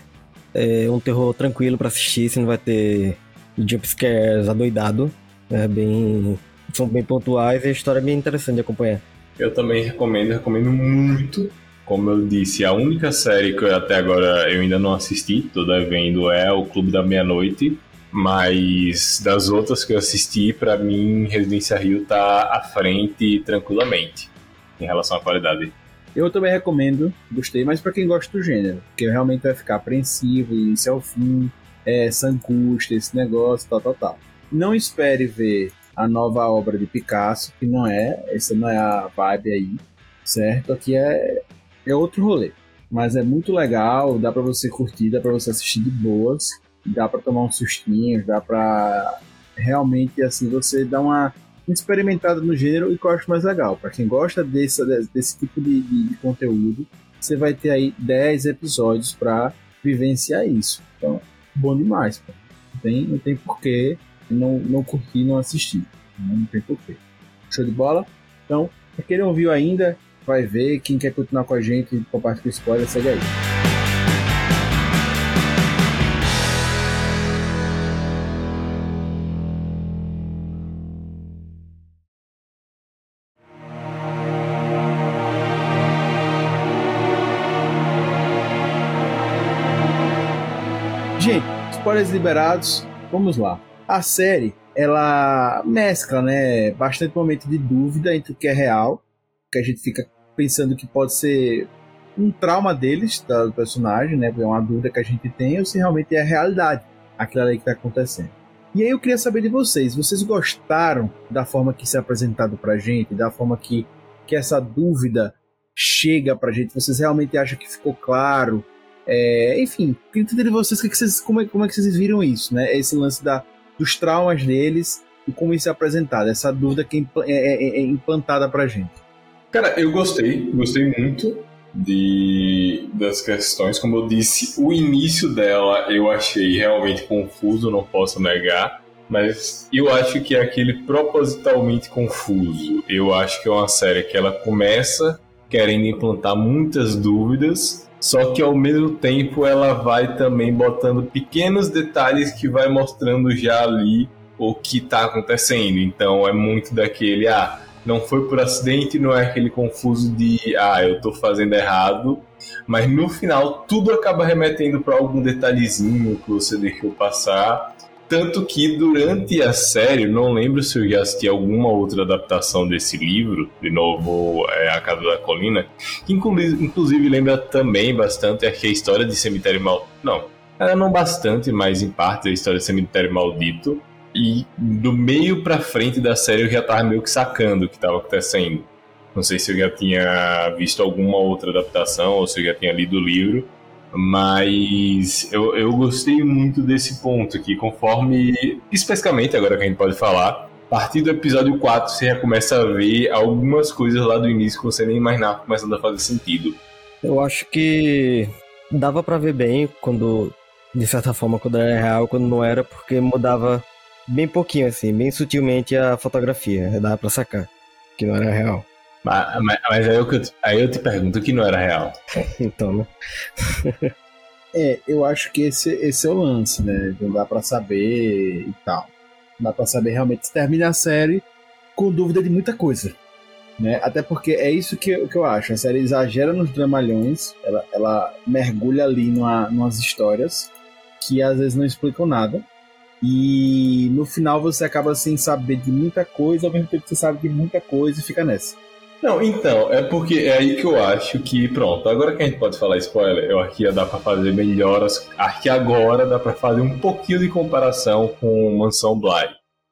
É um terror tranquilo para assistir, você não vai ter jumpscares adoidado. É bem são bem pontuais e a história é bem interessante de acompanhar. Eu também recomendo, recomendo muito. Como eu disse, a única série que eu, até agora eu ainda não assisti, tô devendo, é o Clube da Meia-Noite. Mas das outras que eu assisti, para mim, Residência Rio tá à frente tranquilamente em relação à qualidade. Eu também recomendo, gostei, mas para quem gosta do gênero, porque realmente vai ficar apreensivo, isso é o fim, é, essa angústia, esse negócio, tal, tal, tal. Não espere ver a nova obra de Picasso, que não é, essa não é a vibe aí, certo? Aqui é, é outro rolê. Mas é muito legal, dá para você curtir, dá para você assistir de boas, dá para tomar uns sustinhos, dá para realmente assim você dar uma experimentada no gênero e que eu acho mais legal. Para quem gosta desse, desse tipo de, de, conteúdo, você vai ter aí 10 episódios para vivenciar isso. Então, bom demais. Pô. Não tem, não tem porquê não, não curti, não assisti. Não tem porquê. Show de bola? Então, pra quem não viu ainda, vai ver. Quem quer continuar com a gente, compartilha o spoiler, segue aí. Spoilers liberados, vamos lá. A série, ela mescla, né, bastante momento de dúvida entre o que é real, que a gente fica pensando que pode ser um trauma deles, do personagem, né, é uma dúvida que a gente tem, ou se realmente é a realidade, aquilo ali que está acontecendo. E aí eu queria saber de vocês, vocês gostaram da forma que isso é apresentado pra gente, da forma que, que essa dúvida chega pra gente? Vocês realmente acham que ficou claro? É, enfim, queria entender de vocês, que que vocês como, é, como é que vocês viram isso, né? Esse lance da, dos traumas deles e como isso é apresentado, essa dúvida que é, é, é, é implantada pra gente. Cara, eu gostei, gostei muito de, das questões. Como eu disse, o início dela eu achei realmente confuso, não posso negar. Mas eu acho que é aquele propositalmente confuso. Eu acho que é uma série que ela começa querendo implantar muitas dúvidas, só que ao mesmo tempo ela vai também botando pequenos detalhes que vai mostrando já ali o que está acontecendo. Então é muito daquele, ah, não foi por acidente, não é aquele confuso de, ah, eu estou fazendo errado, mas no final tudo acaba remetendo para algum detalhezinho que você deixou passar tanto que durante a série, não lembro se eu já assisti alguma outra adaptação desse livro, de novo, é A Casa da Colina, que inclusive lembra também bastante a história de Cemitério Maldito. Não, ela não bastante, mas em parte a história de Cemitério Maldito. E do meio pra frente da série eu já tava meio que sacando o que tava acontecendo. Não sei se eu já tinha visto alguma outra adaptação ou se eu já tinha lido o livro. Mas eu, eu gostei muito desse ponto, que conforme, especificamente agora que a gente pode falar, a partir do episódio 4 você já começa a ver algumas coisas lá do início que você nem imaginava começando a fazer sentido. Eu acho que dava para ver bem quando, de certa forma, quando era real, quando não era, porque mudava bem pouquinho, assim, bem sutilmente a fotografia. Dava pra sacar que não era real. Mas, mas, mas aí, eu, aí eu te pergunto que não era real. então, né? é, eu acho que esse, esse é o lance, né? Não dá pra saber e tal. Não dá pra saber realmente se termina a série com dúvida de muita coisa. Né? Até porque é isso que, que eu acho. A série exagera nos dramalhões, ela, ela mergulha ali numa, numas histórias que às vezes não explicam nada. E no final você acaba sem saber de muita coisa, ao mesmo tempo que você sabe de muita coisa e fica nessa. Não, então, é porque é aí que eu acho que, pronto, agora que a gente pode falar spoiler, eu acho que dá pra fazer melhoras, acho que agora dá pra fazer um pouquinho de comparação com Mansão Bly,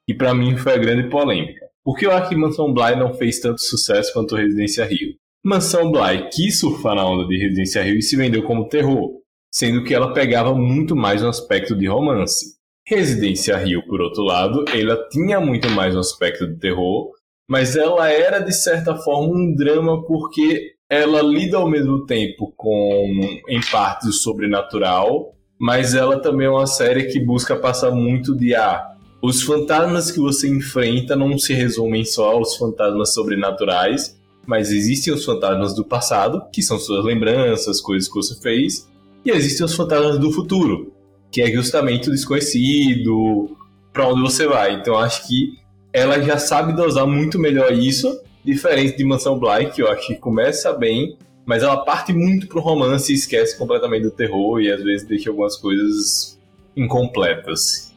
que para mim foi a grande polêmica. Porque eu acho que Mansão Bly não fez tanto sucesso quanto Residência Rio. Mansão Bly quis surfar na onda de Residência Rio e se vendeu como terror, sendo que ela pegava muito mais um aspecto de romance. Residência Rio, por outro lado, ela tinha muito mais um aspecto de terror, mas ela era de certa forma um drama porque ela lida ao mesmo tempo com em parte o sobrenatural, mas ela também é uma série que busca passar muito de ah, os fantasmas que você enfrenta não se resumem só aos fantasmas sobrenaturais, mas existem os fantasmas do passado, que são suas lembranças, coisas que você fez, e existem os fantasmas do futuro, que é justamente o desconhecido, para onde você vai. Então acho que ela já sabe dosar muito melhor isso, diferente de Mansão Bly, que eu acho que começa bem, mas ela parte muito pro romance e esquece completamente do terror e às vezes deixa algumas coisas incompletas.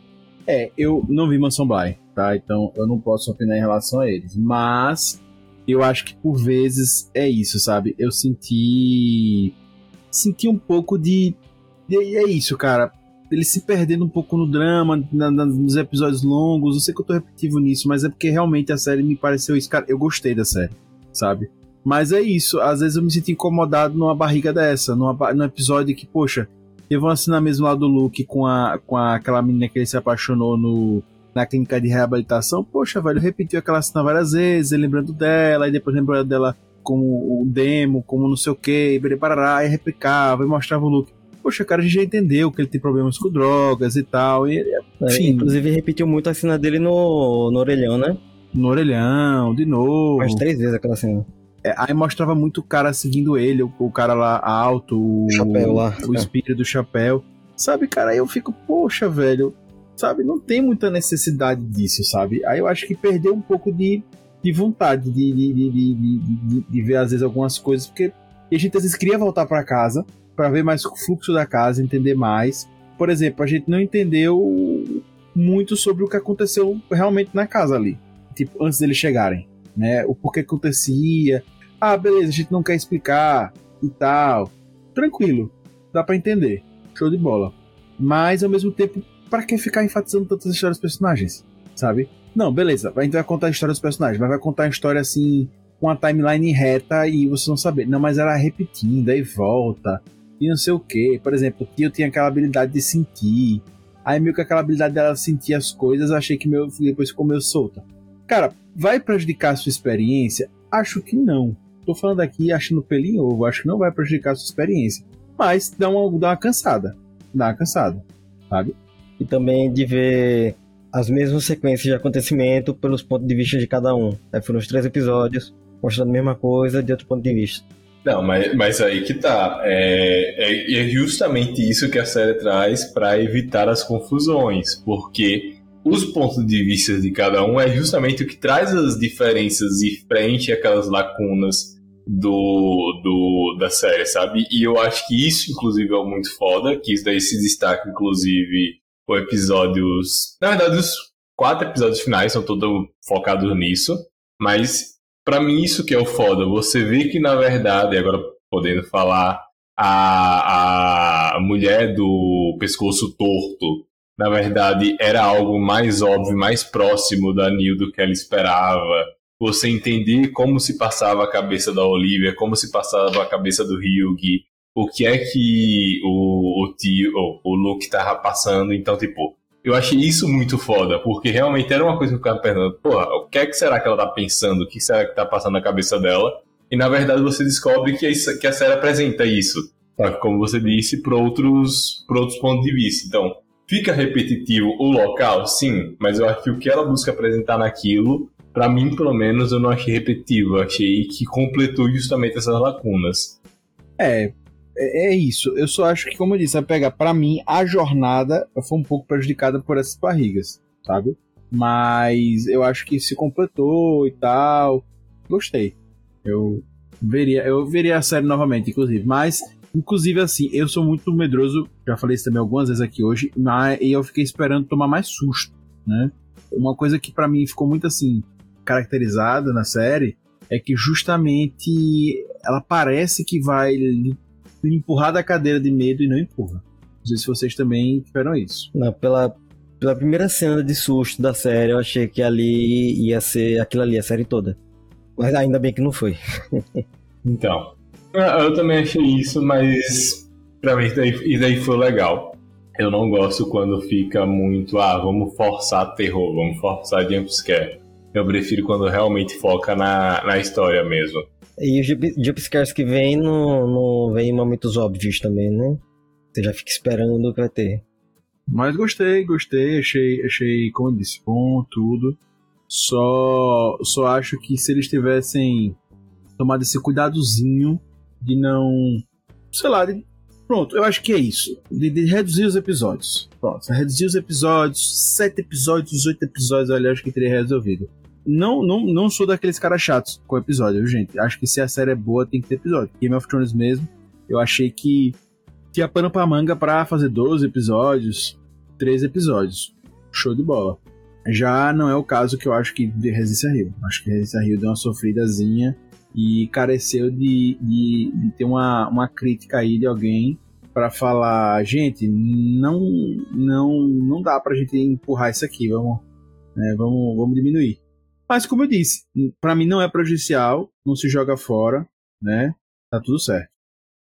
É, eu não vi Mansão Bly, tá? Então eu não posso opinar em relação a eles, mas eu acho que por vezes é isso, sabe? Eu senti senti um pouco de e é isso, cara ele se perdendo um pouco no drama, na, na, nos episódios longos. Eu sei que eu tô repetitivo nisso, mas é porque realmente a série me pareceu isso. Cara, eu gostei da série, sabe? Mas é isso, às vezes eu me sinto incomodado numa barriga dessa, numa, num episódio que, poxa, eu vou assinar mesmo lá do Luke com, a, com a, aquela menina que ele se apaixonou no, na clínica de reabilitação. Poxa, velho, repetiu aquela cena várias vezes, lembrando dela, e depois lembrando dela como o demo, como não sei o que, e e replicava, e mostrava o Luke poxa, cara, a gente já entendeu que ele tem problemas com drogas e tal. E, é, enfim. É, inclusive, repetiu muito a cena dele no, no orelhão, né? No orelhão, de novo. Mais três vezes aquela cena. É, aí mostrava muito o cara seguindo ele, o, o cara lá alto, o, chapéu lá. o espírito do chapéu. Sabe, cara, aí eu fico, poxa, velho, sabe, não tem muita necessidade disso, sabe? Aí eu acho que perdeu um pouco de, de vontade de, de, de, de, de ver, às vezes, algumas coisas, porque a gente às vezes queria voltar para casa, para ver mais o fluxo da casa, entender mais. Por exemplo, a gente não entendeu muito sobre o que aconteceu realmente na casa ali, tipo antes deles chegarem, né? O porquê acontecia. Ah, beleza, a gente não quer explicar e tal. Tranquilo, dá para entender. Show de bola. Mas ao mesmo tempo, para que ficar enfatizando tantas histórias dos personagens, sabe? Não, beleza, a gente vai contar a história dos personagens, mas vai contar a história assim com a timeline reta e você não saber. Não, mas ela repetindo, aí volta e não sei o que. Por exemplo, eu tinha aquela habilidade de sentir. Aí meio que aquela habilidade dela sentir as coisas, achei que meu depois ficou meio solta. Cara, vai prejudicar a sua experiência? Acho que não. Tô falando aqui achando em ovo, acho que não vai prejudicar a sua experiência. Mas dá uma, dá uma cansada. Dá uma cansada, sabe? E também de ver as mesmas sequências de acontecimento pelos pontos de vista de cada um. Aí foram os três episódios, mostrando a mesma coisa de outro ponto de vista. Não, mas, mas aí que tá. É, é, é justamente isso que a série traz para evitar as confusões, porque os pontos de vista de cada um é justamente o que traz as diferenças e preenche aquelas lacunas do, do da série, sabe? E eu acho que isso, inclusive, é muito foda, que isso daí se destaca, inclusive, o episódios. Na verdade, os quatro episódios finais são todos focados nisso, mas para mim isso que é o foda. Você vê que na verdade, agora podendo falar, a, a mulher do pescoço torto, na verdade era algo mais óbvio, mais próximo da Neil do que ela esperava. Você entender como se passava a cabeça da Olivia, como se passava a cabeça do Ryug, o que é que o, o tio, o Luke tava passando. Então, tipo, eu achei isso muito foda, porque realmente era uma coisa que eu ficava pensando, porra, o que é que será que ela tá pensando? O que será que tá passando na cabeça dela? E na verdade você descobre que, isso, que a série apresenta isso, sabe? como você disse, por outros, outros pontos de vista. Então, fica repetitivo o local, sim, mas eu acho que o que ela busca apresentar naquilo, para mim, pelo menos, eu não achei repetitivo. Eu achei que completou justamente essas lacunas. É, é, é isso. Eu só acho que, como eu disse, pega para mim a jornada foi um pouco prejudicada por essas barrigas, sabe? Mas eu acho que se completou e tal. Gostei. Eu veria, eu veria a série novamente, inclusive. Mas, inclusive, assim, eu sou muito medroso. Já falei isso também algumas vezes aqui hoje. Mas e eu fiquei esperando tomar mais susto, né? Uma coisa que para mim ficou muito assim caracterizada na série é que justamente ela parece que vai empurrar da cadeira de medo e não empurra. Não sei se vocês também tiveram isso. Não, pela, pela primeira cena de susto da série, eu achei que ali ia ser aquilo ali, a série toda. Mas ainda bem que não foi. então, eu também achei isso, mas pra mim isso daí, isso daí foi legal. Eu não gosto quando fica muito, ah, vamos forçar terror, vamos forçar jumpscare. Eu prefiro quando realmente foca na, na história mesmo. E os jumpscares que vem não, não vem em momentos óbvios também, né? Você já fica esperando o que vai ter. Mas gostei, gostei, achei, achei, como disse, bom, tudo. Só, só acho que se eles tivessem tomado esse cuidadozinho de não. Sei lá, de, pronto, eu acho que é isso. De, de, reduzir os episódios. Pronto, reduzir os episódios, sete episódios, oito episódios, olha, acho que teria resolvido não, não, não sou daqueles caras chatos com episódio, gente? Acho que se a série é boa, tem que ter episódio. Game of Thrones mesmo, eu achei que tinha pano pra manga pra fazer 12 episódios, 13 episódios. Show de bola. Já não é o caso que eu acho que de Resistência Rio. Acho que Resistência Rio deu uma sofridazinha e careceu de, de, de ter uma, uma crítica aí de alguém para falar, gente, não não não dá pra gente empurrar isso aqui, vamos, né, vamos, vamos diminuir. Mas como eu disse, para mim não é prejudicial, não se joga fora, né? Tá tudo certo.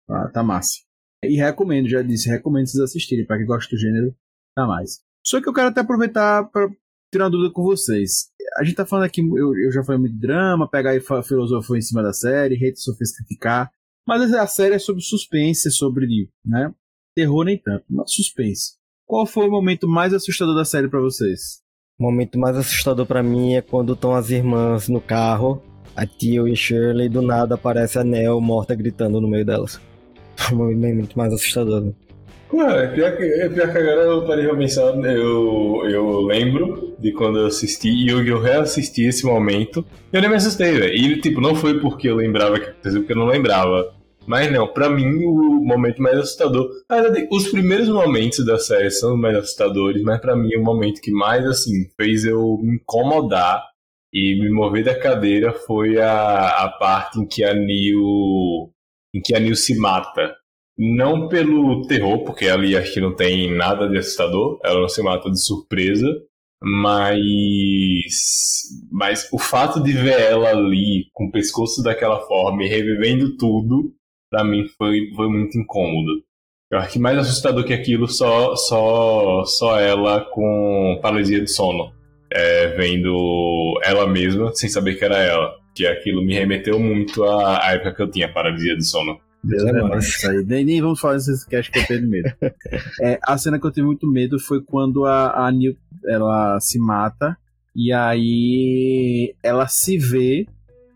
Tá, tá massa. E recomendo, já disse, recomendo vocês assistirem, para quem gosta do gênero, tá mais. Só que eu quero até aproveitar para tirar uma dúvida com vocês. A gente tá falando aqui, eu, eu já falei muito de drama, pegar aí filosofia em cima da série, hate sofisticar. Mas a série é sobre suspense, é sobre, né? Terror nem tanto, mas suspense. Qual foi o momento mais assustador da série para vocês? O momento mais assustador para mim é quando estão as irmãs no carro, a Tio e Shirley, do nada aparece a Nell morta gritando no meio delas. É o momento mais assustador. Né? Ué, pior que, é pior que agora eu parei pra pensar, eu, eu lembro de quando eu assisti e eu, eu reassisti esse momento. Eu nem me assustei, velho. E tipo, não foi porque eu lembrava que aconteceu, porque eu não lembrava. Mas não, para mim o momento mais assustador. Os primeiros momentos da série são mais assustadores, mas para mim o momento que mais assim fez eu me incomodar e me mover da cadeira foi a, a parte em que a Neil em que a Neil se mata. Não pelo terror, porque ali acho que não tem nada de assustador, ela não se mata de surpresa, mas mas o fato de ver ela ali com o pescoço daquela forma e revivendo tudo para mim foi, foi muito incômodo. Eu acho que mais assustador que aquilo só só só ela com paralisia de sono, é, vendo ela mesma sem saber que era ela. Que aquilo me remeteu muito à, à época que eu tinha paralisia de sono. Deus é mais. Aí. Nem, nem vamos falar desse cast que eu tenho medo. é, a cena que eu tive muito medo foi quando a, a Neil ela se mata e aí ela se vê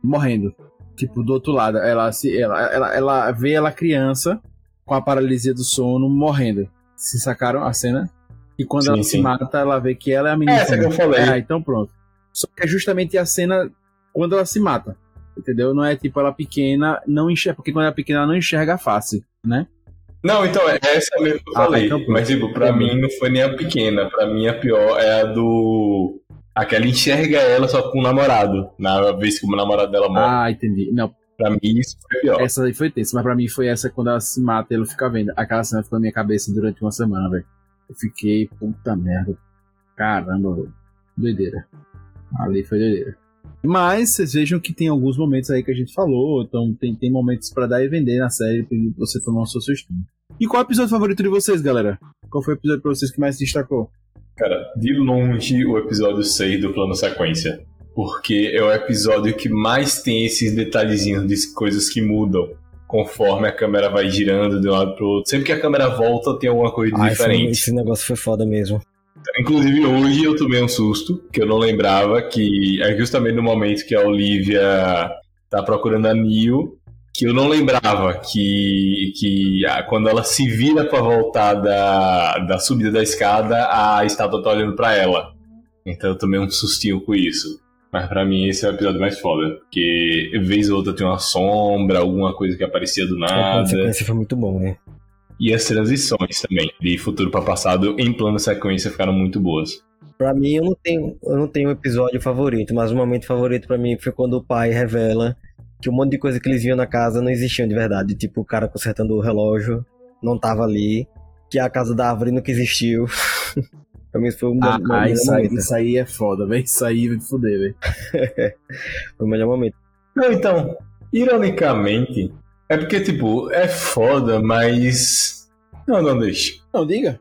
morrendo. Tipo, do outro lado, ela, se, ela, ela, ela vê ela criança com a paralisia do sono morrendo. Se sacaram a cena? E quando Sim, ela se sim. mata, ela vê que ela é a menina. Essa que eu falei. Ah, então pronto. Só que é justamente a cena quando ela se mata. Entendeu? Não é tipo ela pequena, não enxerga. Porque quando ela é pequena, ela não enxerga a face, né? Não, então, é essa mesmo que eu Ah, falei. então. Mas, tipo, pra mim não foi nem a pequena. Pra mim a pior é a do. Aquela enxerga ela só com o namorado. Na vez que o namorado dela morre. Ah, entendi. Não, Pra mim isso foi pior. essa aí foi tensa, mas pra mim foi essa quando ela se mata e ele fica vendo. Aquela cena ficou na minha cabeça durante uma semana, velho. Eu fiquei, puta merda. Caramba, velho. Doideira. Ali foi doideira. Mas vocês vejam que tem alguns momentos aí que a gente falou, então tem, tem momentos pra dar e vender na série pra você tomar o seu sustinho. E qual é o episódio favorito de vocês, galera? Qual foi o episódio pra vocês que mais se destacou? Cara, de longe o episódio 6 do plano sequência. Porque é o episódio que mais tem esses detalhezinhos de coisas que mudam conforme a câmera vai girando de um lado pro outro. Sempre que a câmera volta, tem alguma coisa diferente. esse negócio foi foda mesmo. Inclusive hoje eu tomei um susto, que eu não lembrava, que é justamente no momento que a Olivia tá procurando a Neil, que eu não lembrava que, que ah, quando ela se vira pra voltar da, da subida da escada, a estátua tá olhando pra ela. Então eu tomei um sustinho com isso. Mas pra mim esse é o episódio mais foda, porque vez ou outra tem uma sombra, alguma coisa que aparecia do A nada. sequência foi muito bom, né? E as transições também, de futuro pra passado, em plano sequência, ficaram muito boas. Pra mim, eu não tenho, eu não tenho um episódio favorito, mas o momento favorito pra mim foi quando o pai revela que um monte de coisa que eles viam na casa não existiam de verdade. Tipo, o cara consertando o relógio não tava ali, que a casa da árvore nunca existiu. pra mim, isso foi o, Ah, melhor isso, aí, isso aí é foda, velho. Isso aí vai fuder, velho. Foi o melhor momento. Não, então, ironicamente, é porque, tipo, é foda, mas. Não, não, deixa. Não, diga.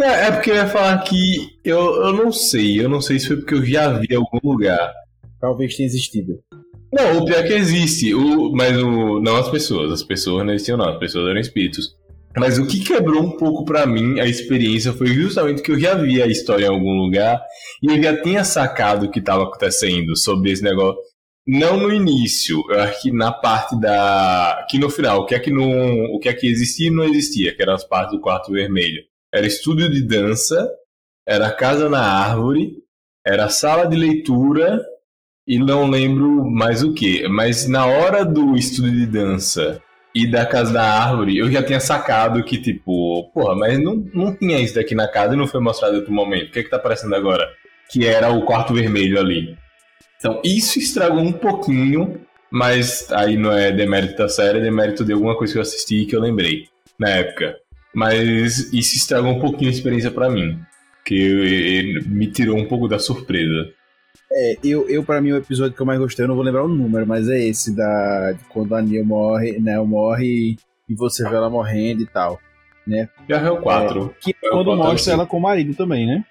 É, é porque eu ia falar que eu, eu não sei, eu não sei se foi porque eu já vi em algum lugar. Talvez tenha existido. Não, o pior é que existe, o, mas o, não as pessoas, as pessoas não existiam não, as pessoas eram espíritos. Mas o que quebrou um pouco pra mim a experiência foi justamente que eu já vi a história em algum lugar e eu já tinha sacado o que estava acontecendo sobre esse negócio. Não no início, eu acho que na parte da. que no final, o que é que não. O que é que existia e não existia, que eram as partes do quarto vermelho. Era estúdio de dança, era casa na árvore, era sala de leitura e não lembro mais o que. Mas na hora do estúdio de dança e da casa da árvore, eu já tinha sacado que, tipo, porra, mas não, não tinha isso daqui na casa e não foi mostrado em outro momento. O que é que tá aparecendo agora? Que era o quarto vermelho ali. Então, isso estragou um pouquinho, mas aí não é demérito da série, é demérito de alguma coisa que eu assisti e que eu lembrei na época. Mas isso estragou um pouquinho a experiência pra mim. Que me tirou um pouco da surpresa. É, eu, eu para mim, o episódio que eu mais gostei, eu não vou lembrar o número, mas é esse da de quando a Neil morre, né, morre e você vê ela morrendo e tal. Já é o 4. Que É o quando mostra sim. ela com o marido também, né?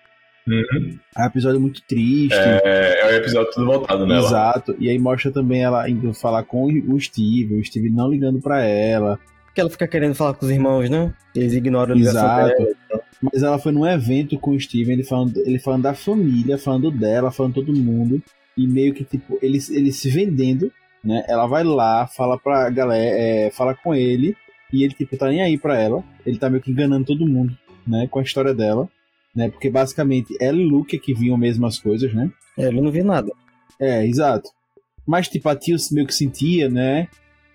Uhum. É um episódio muito triste. É, é o episódio tudo voltado nela. Exato. E aí mostra também ela indo falar com o Steve, o Steve não ligando pra ela. Que ela fica querendo falar com os irmãos, né? Eles ignoram a ligação Exato. dela. Mas ela foi num evento com o Steven, ele falando, ele falando da família, falando dela, falando todo mundo. E meio que, tipo, ele, ele se vendendo, né? Ela vai lá, fala pra galera, é, fala com ele, e ele, tipo, tá nem aí pra ela. Ele tá meio que enganando todo mundo, né? Com a história dela. Né? Porque basicamente ela e o Luke é que viam mesmo as coisas, né? É, ele não viu nada. É, exato. Mas, tipo, a tia meio que sentia, né?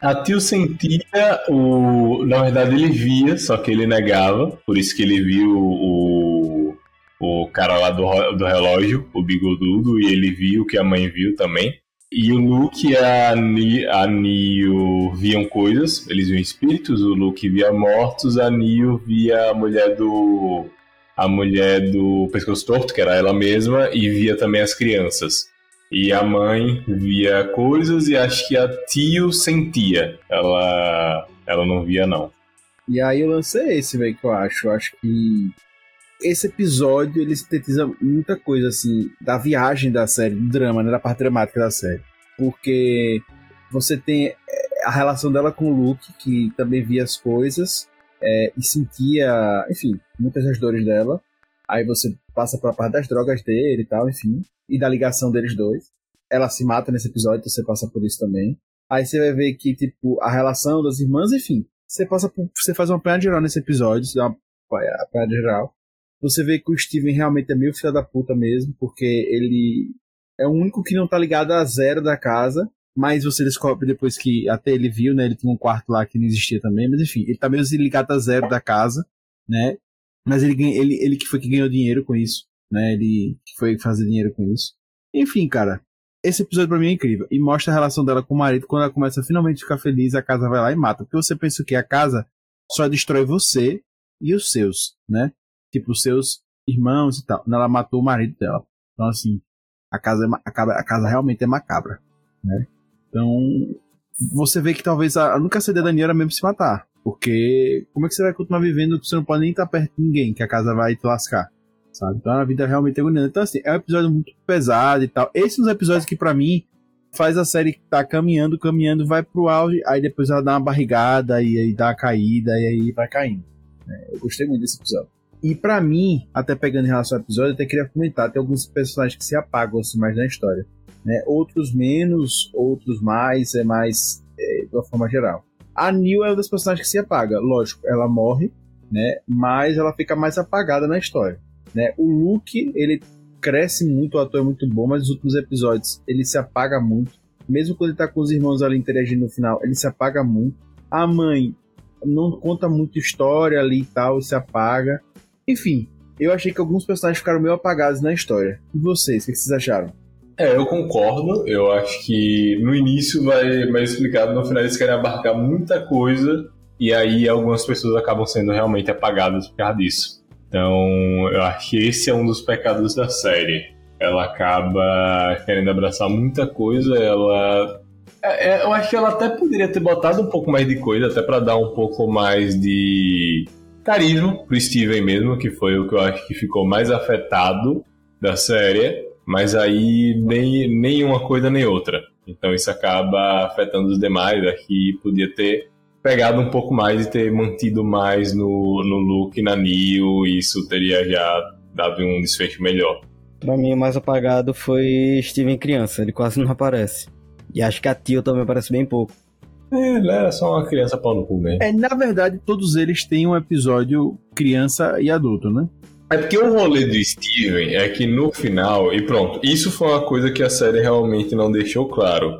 A tio sentia o. Na verdade, ele via, só que ele negava. Por isso que ele viu o. O cara lá do, do relógio, o bigodudo, e ele viu o que a mãe viu também. E o Luke e a, Ni, a Neo viam coisas, eles viam espíritos, o Luke via mortos, a Neo via a mulher do. A mulher do pescoço torto, que era ela mesma, e via também as crianças. E a mãe via coisas e acho que a tio sentia. Ela, ela não via, não. E aí o lance é esse, velho, que eu acho. Eu acho que esse episódio ele sintetiza muita coisa, assim, da viagem da série, do drama, né? Da parte dramática da série. Porque você tem é, a relação dela com o Luke, que também via as coisas é, e sentia, enfim, muitas das dores dela. Aí você passa pra parte das drogas dele e tal, enfim, e da ligação deles dois. Ela se mata nesse episódio, então você passa por isso também. Aí você vai ver que, tipo, a relação das irmãs, enfim. Você passa por, Você faz uma apanhada geral nesse episódio, você dá uma apanhada geral. Você vê que o Steven realmente é meio filho da puta mesmo, porque ele é o único que não tá ligado a zero da casa. Mas você descobre depois que até ele viu, né? Ele tinha um quarto lá que não existia também, mas enfim, ele tá meio ligado a zero da casa, né? Mas ele, ele, ele que foi que ganhou dinheiro com isso, né? Ele foi fazer dinheiro com isso. Enfim, cara, esse episódio pra mim é incrível. E mostra a relação dela com o marido. Quando ela começa a finalmente ficar feliz, a casa vai lá e mata. Porque você pensa que a casa só destrói você e os seus, né? Tipo, os seus irmãos e tal. Ela matou o marido dela. Então, assim, a casa, é, a, casa realmente é macabra, né? Então, você vê que talvez a, única saída da Daniel era mesmo se matar. Porque como é que você vai continuar vivendo que você não pode nem estar perto de ninguém, que a casa vai te lascar? Sabe? Então a vida é realmente agoniante. Então, assim, é um episódio muito pesado e tal. Esses são os episódios que, para mim, faz a série tá caminhando, caminhando, vai pro auge, aí depois ela dá uma barrigada, e aí dá uma caída, e aí vai caindo. É, eu gostei muito desse episódio. E para mim, até pegando em relação ao episódio, eu até queria comentar, tem alguns personagens que se apagam assim mais na história. Né? Outros menos, outros mais, é mais é, de uma forma geral. A Neil é uma das personagens que se apaga. Lógico, ela morre, né? Mas ela fica mais apagada na história. Né? O Luke, ele cresce muito, o ator é muito bom, mas nos últimos episódios ele se apaga muito. Mesmo quando ele tá com os irmãos ali interagindo no final, ele se apaga muito. A mãe não conta muita história ali e tal, se apaga. Enfim, eu achei que alguns personagens ficaram meio apagados na história. E vocês, o que vocês acharam? É, eu concordo. Eu acho que no início vai mais explicado, no final eles querem abarcar muita coisa e aí algumas pessoas acabam sendo realmente apagadas por causa disso. Então, eu acho que esse é um dos pecados da série. Ela acaba querendo abraçar muita coisa, ela é, é eu acho que ela até poderia ter botado um pouco mais de coisa, até para dar um pouco mais de carisma pro Steven mesmo, que foi o que eu acho que ficou mais afetado da série, mas aí nem, nem uma coisa nem outra. Então isso acaba afetando os demais, aqui podia ter pegado um pouco mais e ter mantido mais no, no look na Neo, e isso teria já dado um desfecho melhor. Pra mim, o mais apagado foi Steven criança, ele quase não aparece. E acho que a Tio também aparece bem pouco. É, ele era só uma criança pau no cu mesmo. É, na verdade, todos eles têm um episódio criança e adulto, né? É porque o rolê do Steven é que no final, e pronto, isso foi uma coisa que a série realmente não deixou claro.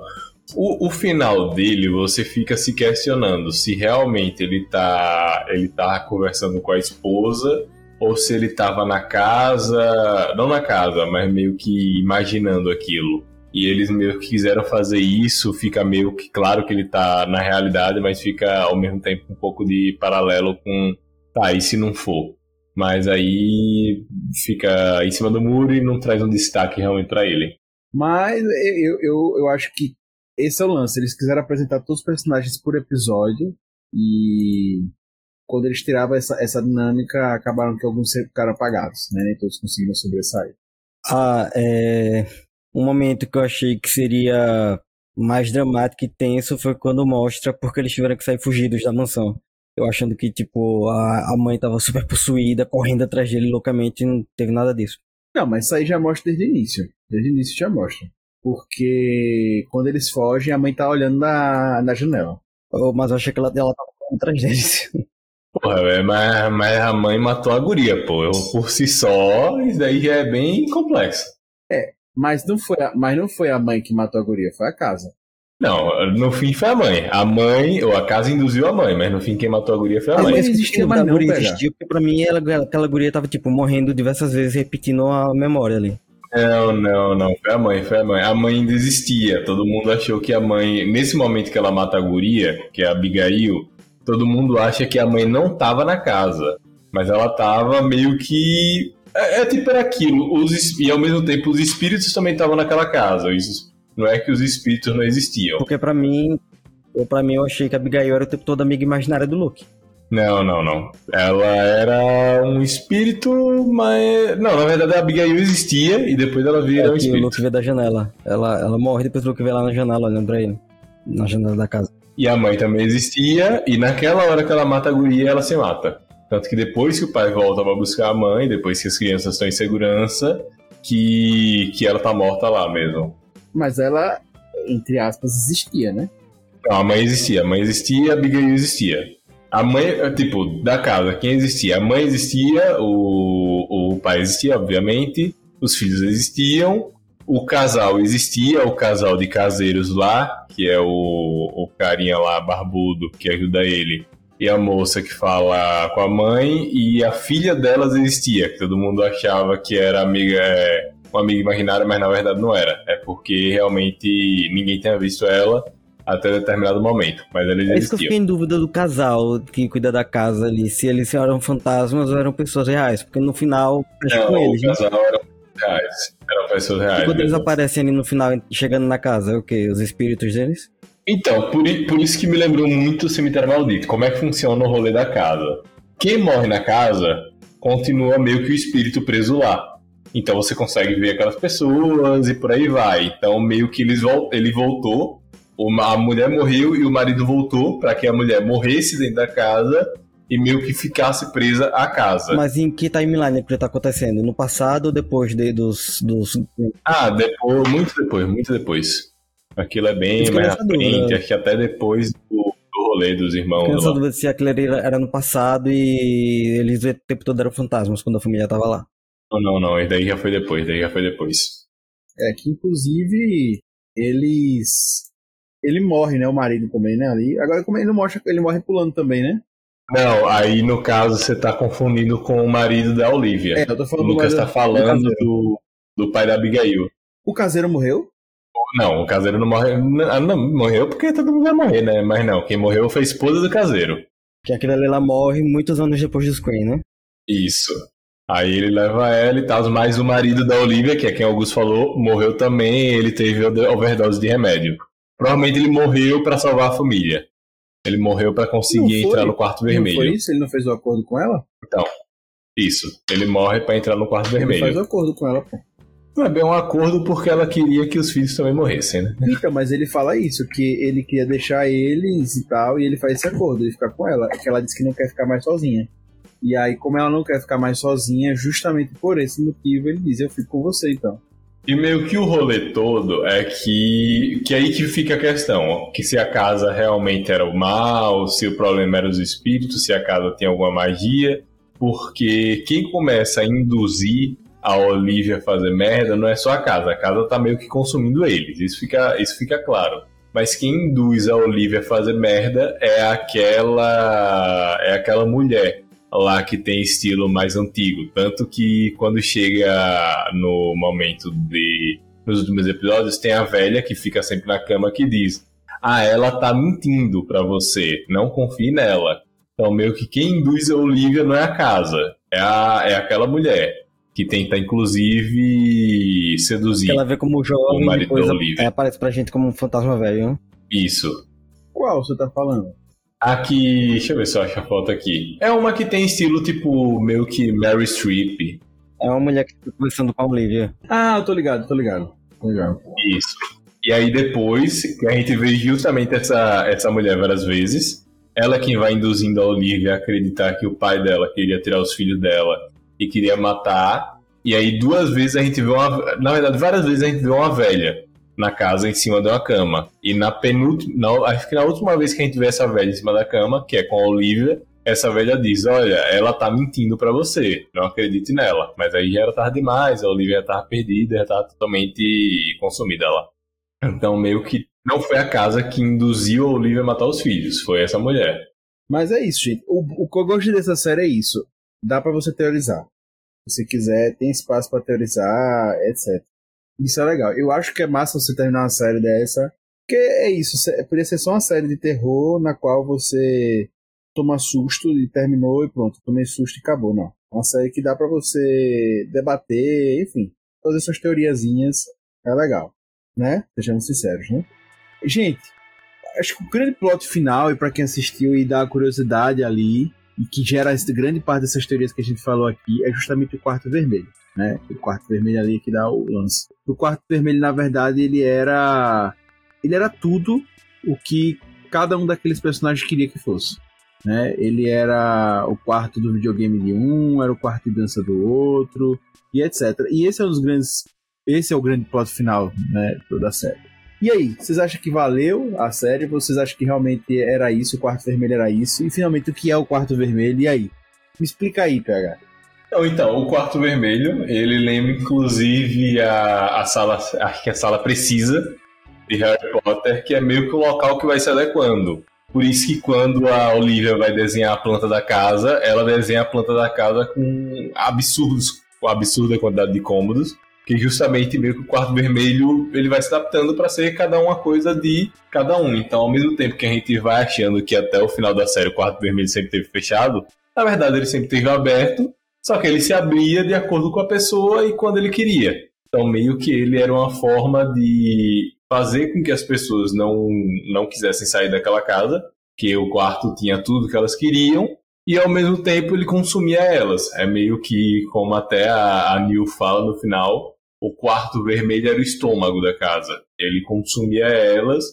O, o final dele, você fica se questionando se realmente ele tá, ele tá conversando com a esposa ou se ele tava na casa, não na casa, mas meio que imaginando aquilo e eles meio que quiseram fazer isso, fica meio que claro que ele tá na realidade, mas fica ao mesmo tempo um pouco de paralelo com tá, e se não for? Mas aí fica em cima do muro e não traz um destaque realmente para ele. Mas eu, eu, eu acho que esse é o lance. Eles quiseram apresentar todos os personagens por episódio e quando eles tiravam essa, essa dinâmica, acabaram que alguns ficaram apagados, né? Nem todos conseguiram sobressair. Ah, é um momento que eu achei que seria mais dramático e tenso foi quando mostra porque eles tiveram que sair fugidos da mansão. Eu achando que, tipo, a, a mãe tava super possuída, correndo atrás dele loucamente, e não teve nada disso. Não, mas isso aí já mostra desde o início. Desde o início já mostra. Porque quando eles fogem, a mãe tá olhando na, na janela. Oh, mas eu achei que ela, ela tava atrás deles. Porra, mas, mas a mãe matou a guria, pô. Eu, por si só, isso daí já é bem complexo. É, mas não foi a, mas não foi a mãe que matou a guria, foi a casa. Não, no fim foi a mãe. A mãe, ou a casa induziu a mãe, mas no fim quem matou a guria foi a, a mãe. Não existia, mas não, guria existia, porque pra mim ela, aquela guria tava, tipo, morrendo diversas vezes, repetindo a memória ali. Não, não, não, foi a mãe, foi a mãe. A mãe ainda existia. Todo mundo achou que a mãe, nesse momento que ela mata a guria, que é a Abigail, todo mundo acha que a mãe não tava na casa. Mas ela tava meio que é, é tipo era aquilo, os, e ao mesmo tempo os espíritos também estavam naquela casa. não é que os espíritos não existiam. Porque para mim, eu, pra mim eu achei que a Abigail era o tempo todo amiga imaginária do Luke. Não, não, não. Ela era um espírito, mas. Não, na verdade a Abigail existia e depois ela vira é um espírito. o Luke vê da janela. Ela, ela morre depois o Luke vê lá na janela olhando pra ele. Na janela da casa. E a mãe também existia, e naquela hora que ela mata a guria, ela se mata. Tanto que depois que o pai volta para buscar a mãe, depois que as crianças estão em segurança, que, que ela tá morta lá mesmo. Mas ela, entre aspas, existia, né? Não, a mãe existia. A mãe existia, a Abigail existia. A mãe, tipo, da casa, quem existia? A mãe existia, o, o pai existia, obviamente, os filhos existiam, o casal existia, o casal de caseiros lá, que é o, o carinha lá barbudo que ajuda ele, e a moça que fala com a mãe, e a filha delas existia, que todo mundo achava que era amiga, é, uma amiga imaginária, mas na verdade não era. É porque realmente ninguém tinha visto ela até determinado momento, mas eles É isso que eu existiam. fiquei em dúvida do casal que cuida da casa ali, se eles eram fantasmas ou eram pessoas reais, porque no final fecha Não, com o eles, né? casal eram reais, eram pessoas E reais. quando eles mesmo. aparecem ali no final, chegando na casa, é o quê? Os espíritos deles? Então, por, por isso que me lembrou muito o Cemitério Maldito. Como é que funciona o rolê da casa? Quem morre na casa continua meio que o espírito preso lá. Então você consegue ver aquelas pessoas e por aí vai. Então meio que eles ele voltou, a mulher morreu e o marido voltou para que a mulher morresse dentro da casa e meio que ficasse presa à casa. Mas em que timeline que tá acontecendo? No passado ou depois de- dos, dos. Ah, depois, muito depois, muito depois. Aquilo é bem mais à frente, acho que até depois do, do rolê dos irmãos. Lá. dúvida se aquilo era era no passado e eles o tempo todo eram fantasmas quando a família tava lá. Não, não, não, esse daí já foi depois, daí já foi depois. É que inclusive eles. Ele morre, né? O marido também, né? Ali. Agora, como ele não mostra, ele morre pulando também, né? Não, aí no caso você tá confundindo com o marido da Olivia. É, eu tô o falando do Lucas marido- tá falando do, do pai da Abigail. O caseiro morreu? Não, o caseiro não morreu. Não, não, morreu porque todo mundo vai morrer, né? Mas não, quem morreu foi a esposa do caseiro. Que aquilo ali ela morre muitos anos depois do Scream, né? Isso. Aí ele leva ela e tal, mas o marido da Olivia, que é quem o Augusto falou, morreu também, ele teve overdose de remédio. Provavelmente ele morreu pra salvar a família. Ele morreu pra conseguir Não entrar no quarto Não vermelho. foi isso? Ele não fez o acordo com ela? Isso. Ele morre pra entrar no quarto Ele faz vermelho. o acordo com ela, pô. Não é bem um acordo porque ela queria que os filhos também morressem, né? Então, mas ele fala isso, que ele queria deixar eles e tal, e ele faz esse acordo, ele fica com ela, que ela disse que não quer ficar mais sozinha. E aí, como ela não quer ficar mais sozinha, justamente por esse motivo, ele diz, eu fico com você então. E meio que o rolê todo é que. Que aí que fica a questão. Que se a casa realmente era o mal, se o problema era os espíritos, se a casa tem alguma magia. Porque quem começa a induzir a Olivia a fazer merda não é só a casa. A casa tá meio que consumindo eles. Isso fica, isso fica claro. Mas quem induz a Olivia a fazer merda é aquela. É aquela mulher lá que tem estilo mais antigo. Tanto que quando chega no momento de. Nos últimos episódios, tem a velha que fica sempre na cama que diz: Ah, ela tá mentindo pra você, não confie nela. Então, meio que quem induz a Olivia não é a casa, é, a, é aquela mulher que tenta, inclusive, seduzir. Que ela vê como O jovem e marido da Olivia. aparece pra gente como um fantasma velho. né? Isso. Qual você tá falando? Aqui, deixa eu ver se eu acho a foto aqui. É uma que tem estilo tipo meio que Mary Streep. É uma mulher que fica conversando com a Olivia. Ah, eu tô ligado, tô ligado. Tô ligado. Isso. E aí depois, que a gente vê justamente essa, essa mulher várias vezes, ela é quem vai induzindo a Olivia a acreditar que o pai dela queria tirar os filhos dela e queria matar. E aí duas vezes a gente vê uma. Na verdade, várias vezes a gente vê uma velha na casa em cima de uma cama. E na penúltima. Acho que na última vez que a gente vê essa velha em cima da cama, que é com a Olivia, essa velha diz: Olha, ela tá mentindo pra você, não acredite nela. Mas aí já era tarde demais, a Olivia já tava perdida, já tava totalmente consumida lá. Então, meio que não foi a casa que induziu a Olivia a matar os filhos, foi essa mulher. Mas é isso, gente. O, o que eu gosto dessa série é isso. Dá pra você teorizar. Se quiser, tem espaço pra teorizar, etc. Isso é legal. Eu acho que é massa você terminar uma série dessa. Porque é isso. Poderia ser só uma série de terror na qual você toma susto e terminou e pronto. Tomei susto e acabou, não. É Uma série que dá pra você debater, enfim. Fazer suas teoriazinhas. É legal. Né? Sejamos sinceros, né? Gente, acho que o grande plot final, e pra quem assistiu e dá curiosidade ali, e que gera grande parte dessas teorias que a gente falou aqui, é justamente o quarto vermelho. Né? O quarto vermelho ali que dá o lance. O quarto vermelho, na verdade, ele era. Ele era tudo o que cada um daqueles personagens queria que fosse. Né? Ele era o quarto do videogame de um, era o quarto de dança do outro, e etc. E esse é um dos grandes. Esse é o grande plot final né, da série. E aí, vocês acham que valeu a série? Vocês acham que realmente era isso, o quarto vermelho era isso? E finalmente, o que é o quarto vermelho? E aí? Me explica aí, PH. Então, o quarto vermelho, ele lembra inclusive a, a sala, acho que a sala precisa de Harry Potter, que é meio que o local que vai se adequando. Por isso que quando a Olivia vai desenhar a planta da casa, ela desenha a planta da casa com absurdos, com absurda quantidade de cômodos, que justamente meio que o quarto vermelho ele vai se adaptando para ser cada uma coisa de cada um. Então, ao mesmo tempo que a gente vai achando que até o final da série o quarto vermelho sempre teve fechado, na verdade ele sempre teve aberto, só que ele se abria de acordo com a pessoa e quando ele queria. Então, meio que ele era uma forma de fazer com que as pessoas não, não quisessem sair daquela casa, que o quarto tinha tudo que elas queriam, e ao mesmo tempo ele consumia elas. É meio que, como até a, a Neil fala no final, o quarto vermelho era o estômago da casa. Ele consumia elas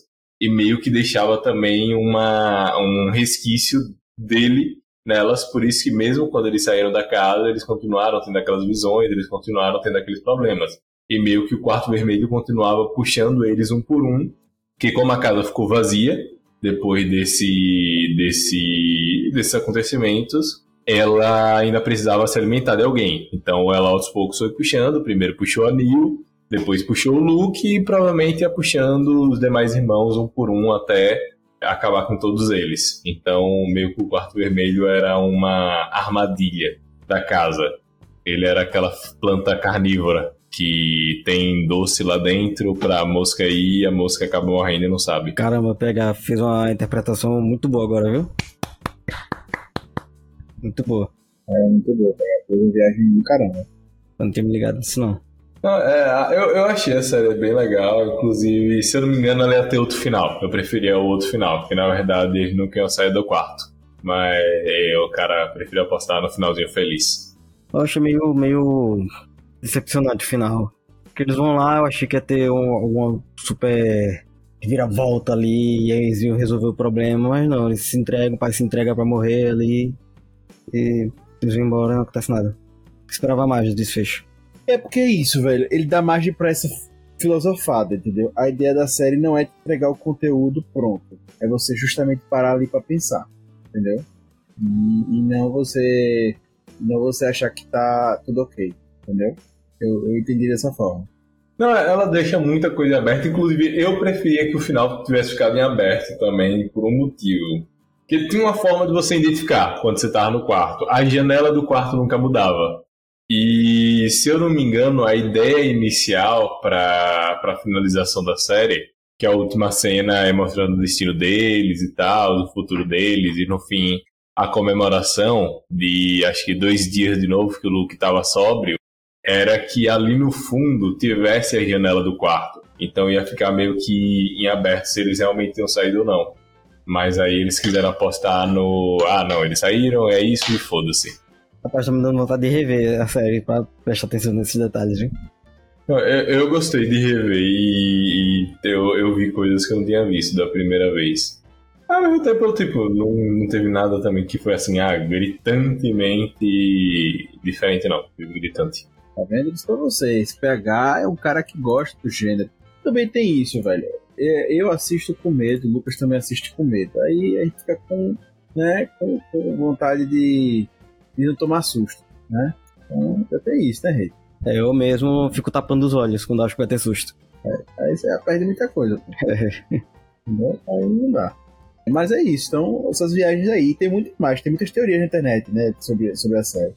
e meio que deixava também uma, um resquício dele nelas, por isso que mesmo quando eles saíram da casa, eles continuaram tendo aquelas visões, eles continuaram tendo aqueles problemas. E meio que o quarto vermelho continuava puxando eles um por um, que como a casa ficou vazia depois desse, desse, desses acontecimentos, ela ainda precisava se alimentar de alguém. Então ela aos poucos foi puxando, primeiro puxou a Neil, depois puxou o Luke e provavelmente ia puxando os demais irmãos um por um até acabar com todos eles. Então, meio que o quarto vermelho era uma armadilha da casa. Ele era aquela planta carnívora que tem doce lá dentro pra mosca ir e a mosca acaba morrendo e não sabe. Caramba, pega, fez uma interpretação muito boa agora, viu? Muito boa. É muito boa. Fez uma viagem do caramba. Eu não tinha me ligado nisso, não. É, eu, eu achei a série bem legal, inclusive, se eu não me engano, ela ia ter outro final. Eu preferia o outro final, porque na verdade eles nunca iam sair do quarto. Mas o cara preferia apostar no finalzinho feliz. Eu achei meio, meio decepcionante o final. Porque eles vão lá, eu achei que ia ter um, alguma super vira-volta ali e eles iam resolver o problema, mas não, eles se entregam, o pai se entrega pra morrer ali e eles vão embora não acontece nada. Esperava mais do desfecho. É porque é isso, velho. Ele dá margem pra essa filosofada, entendeu? A ideia da série não é entregar o conteúdo pronto. É você justamente parar ali pra pensar, entendeu? E, e não você não você achar que tá tudo ok, entendeu? Eu, eu entendi dessa forma. Não, ela deixa muita coisa aberta. Inclusive, eu preferia que o final tivesse ficado em aberto também, por um motivo. Porque tinha uma forma de você identificar quando você estava no quarto. A janela do quarto nunca mudava. E, se eu não me engano, a ideia inicial para a finalização da série, que a última cena é mostrando o destino deles e tal, o futuro deles, e no fim a comemoração de acho que dois dias de novo que o Luke estava sóbrio, era que ali no fundo tivesse a janela do quarto. Então ia ficar meio que em aberto se eles realmente tinham saído ou não. Mas aí eles quiseram apostar no. Ah, não, eles saíram, é isso e foda-se. Rapaz, tá me dando vontade de rever a série pra prestar atenção nesses detalhes, viu? Não, Eu, eu gostei de rever e, e eu, eu vi coisas que eu não tinha visto da primeira vez. Ao mesmo tempo, eu, tipo, não, não teve nada também que foi assim, ah, gritantemente diferente, não. Gritante. Tá vendo? Isso pra vocês. PH é um cara que gosta do gênero. Também tem isso, velho. É, Eu assisto com medo, o Lucas também assiste com medo. Aí a gente fica com, né, com, com vontade de, de não tomar susto, né? Então, tem isso, né, Rei? É, eu mesmo fico tapando os olhos quando acho que vai ter susto. Aí você perde muita coisa, pô. Entendeu? Aí não dá. Mas é isso, então, essas viagens aí, tem muito mais, tem muitas teorias na internet, né, sobre, sobre a série.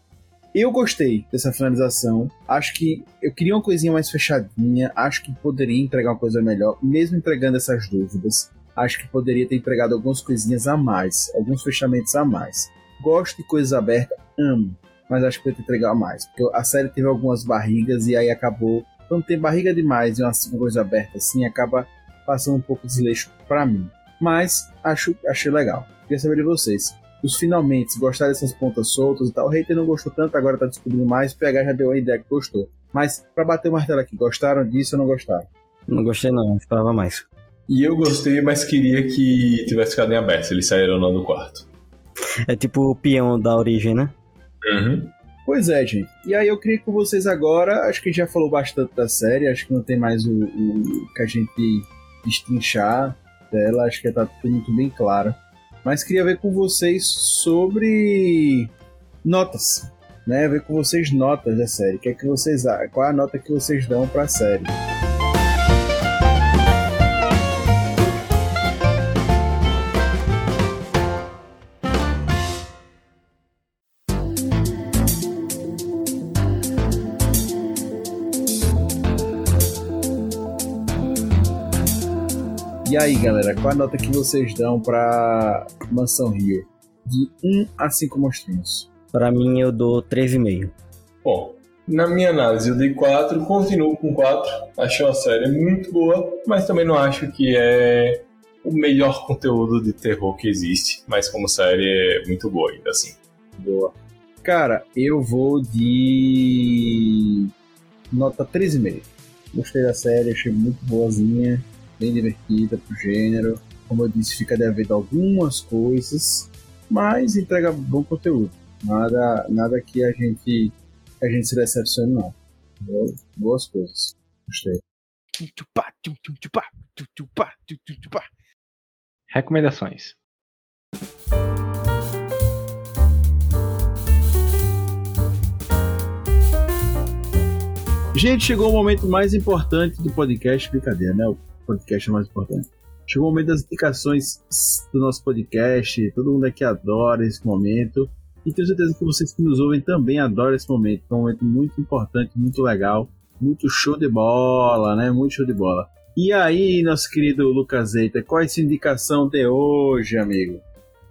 Eu gostei dessa finalização, acho que eu queria uma coisinha mais fechadinha, acho que poderia entregar uma coisa melhor, mesmo entregando essas dúvidas, acho que poderia ter entregado algumas coisinhas a mais, alguns fechamentos a mais. Gosto de coisas abertas, amo, mas acho que poderia ter entregado mais, porque a série teve algumas barrigas e aí acabou, quando tem barriga demais e uma coisa aberta assim, acaba passando um pouco desleixo pra mim mas acho, achei legal. Queria saber de vocês. Os finalmente gostaram dessas pontas soltas e tal. O hater não gostou tanto, agora tá descobrindo mais. O PH já deu a ideia que gostou. Mas, pra bater o martelo aqui, gostaram disso ou não gostaram? Não gostei não, esperava mais. E eu gostei, mas queria que tivesse ficado em aberto, eles saíram ou não do quarto. É tipo o peão da origem, né? Uhum. Pois é, gente. E aí eu queria com vocês agora. Acho que já falou bastante da série. Acho que não tem mais o, o que a gente destrinchar dela, acho que tá tudo muito bem claro. Mas queria ver com vocês sobre notas, né? Ver com vocês notas da série. O que é que vocês Qual é a nota que vocês dão para a série? E aí, galera, qual a nota que vocês dão pra Mansão Rio? De 1 a 5 monstrinhos. Pra mim, eu dou 3,5. Bom, na minha análise, eu dei 4, continuo com 4. Achei uma série muito boa, mas também não acho que é o melhor conteúdo de terror que existe. Mas como série é muito boa ainda assim. Boa. Cara, eu vou de nota 3,5. Gostei da série, achei muito boazinha bem divertida pro gênero. Como eu disse, fica devendo algumas coisas, mas entrega bom conteúdo. Nada, nada que a gente, a gente se decepcione, não. Boas coisas. Gostei. Recomendações. Gente, chegou o momento mais importante do podcast, brincadeira, né? Podcast é mais importante. Chegou o momento das indicações do nosso podcast. Todo mundo aqui adora esse momento. E tenho certeza que vocês que nos ouvem também adoram esse momento. É um momento muito importante, muito legal, muito show de bola, né? Muito show de bola. E aí, nosso querido Lucas Eita, qual é a sua indicação de hoje, amigo?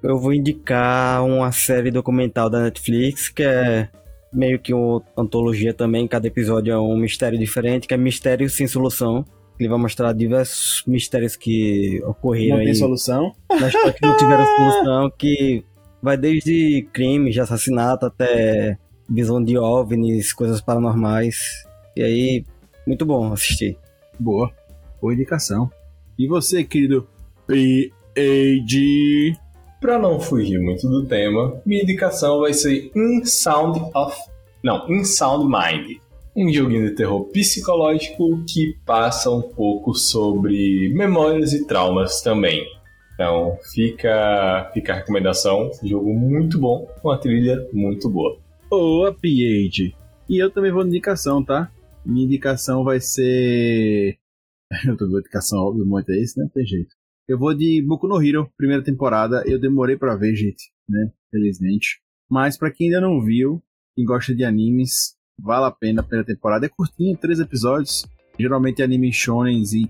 Eu vou indicar uma série documental da Netflix que é meio que uma antologia também. Cada episódio é um mistério diferente, que é Mistério Sem Solução. Ele vai mostrar diversos mistérios que ocorreram não tem aí. solução? Na história que não tiveram solução, que vai desde crimes de assassinato até visão de OVNIs, coisas paranormais. E aí, muito bom assistir. Boa. Boa indicação. E você, querido P.A.G.? Pra não fugir muito do tema, minha indicação vai ser In Sound of... Não, In Sound Mind um joguinho de terror psicológico que passa um pouco sobre memórias e traumas também. Então fica, fica a recomendação, jogo muito bom, uma trilha muito boa. Boa, PH! E eu também vou de indicação, tá? Minha indicação vai ser. Eu tô com indicação, óbvio, muito é isso, né? Não tem jeito. Eu vou de Boku no Hero, primeira temporada. Eu demorei para ver, gente, né? Felizmente. Mas para quem ainda não viu, quem gosta de animes, Vale a pena a primeira temporada. É curtinho, três episódios. Geralmente anime shonen e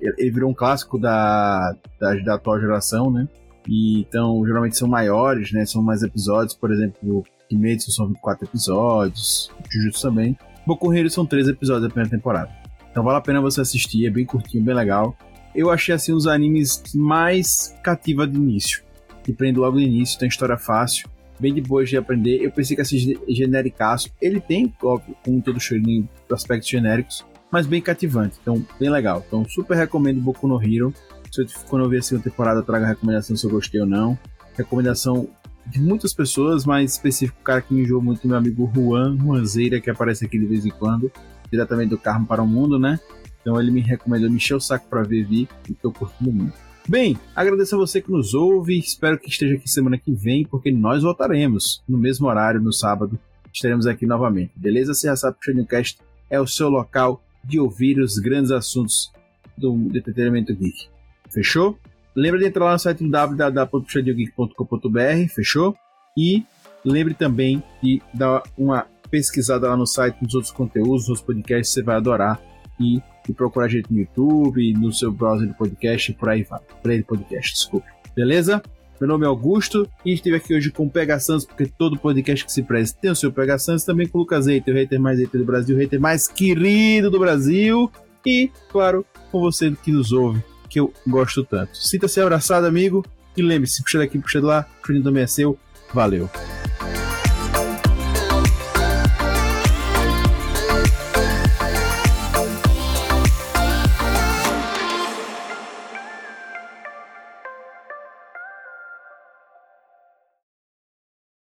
ele virou um clássico da, da, da atual geração, né? E, então, geralmente são maiores, né? São mais episódios. Por exemplo, Kimetsu são 24 episódios. Jujutsu também. Boku Hero são três episódios da primeira temporada. Então vale a pena você assistir, é bem curtinho, bem legal. Eu achei assim os animes mais cativa de início. Que prende logo no início, tem história fácil bem de boa de aprender. Eu pensei que ser genericaço. Ele tem, óbvio, com todo shonen, aspectos genéricos, mas bem cativante. Então, bem legal. Então, super recomendo Boku no Hero. Se eu, quando eu ver a segunda temporada, eu trago a recomendação se eu gostei ou não. Recomendação de muitas pessoas, mas específico, o cara que me enjoou muito, meu amigo Juan, Juanzeira, que aparece aqui de vez em quando, diretamente do Carmo para o Mundo, né? Então ele me recomendou, me encheu o saco para ver, vi, e tô curtindo muito. Bem, agradeço a você que nos ouve. Espero que esteja aqui semana que vem, porque nós voltaremos no mesmo horário, no sábado. Estaremos aqui novamente, beleza? Você já sabe que o Shadowcast é o seu local de ouvir os grandes assuntos do entretenimento geek. Fechou? Lembra de entrar lá no site www.puxadiogeek.com.br, fechou? E lembre também de dar uma pesquisada lá no site nos outros conteúdos, nos podcasts, você vai adorar. E e procurar a gente no YouTube, no seu browser de podcast, por aí vai. Play podcast, desculpe. Beleza? Meu nome é Augusto e estive aqui hoje com o Pega Santos, porque todo podcast que se preze tem o seu Pega Santos, também com o Lucas Eite, o hater mais hater do Brasil, o hater mais querido do Brasil. E, claro, com você que nos ouve, que eu gosto tanto. Sinta-se abraçado, amigo, e lembre-se, puxa daqui, puxa de lá, o também é seu. Valeu!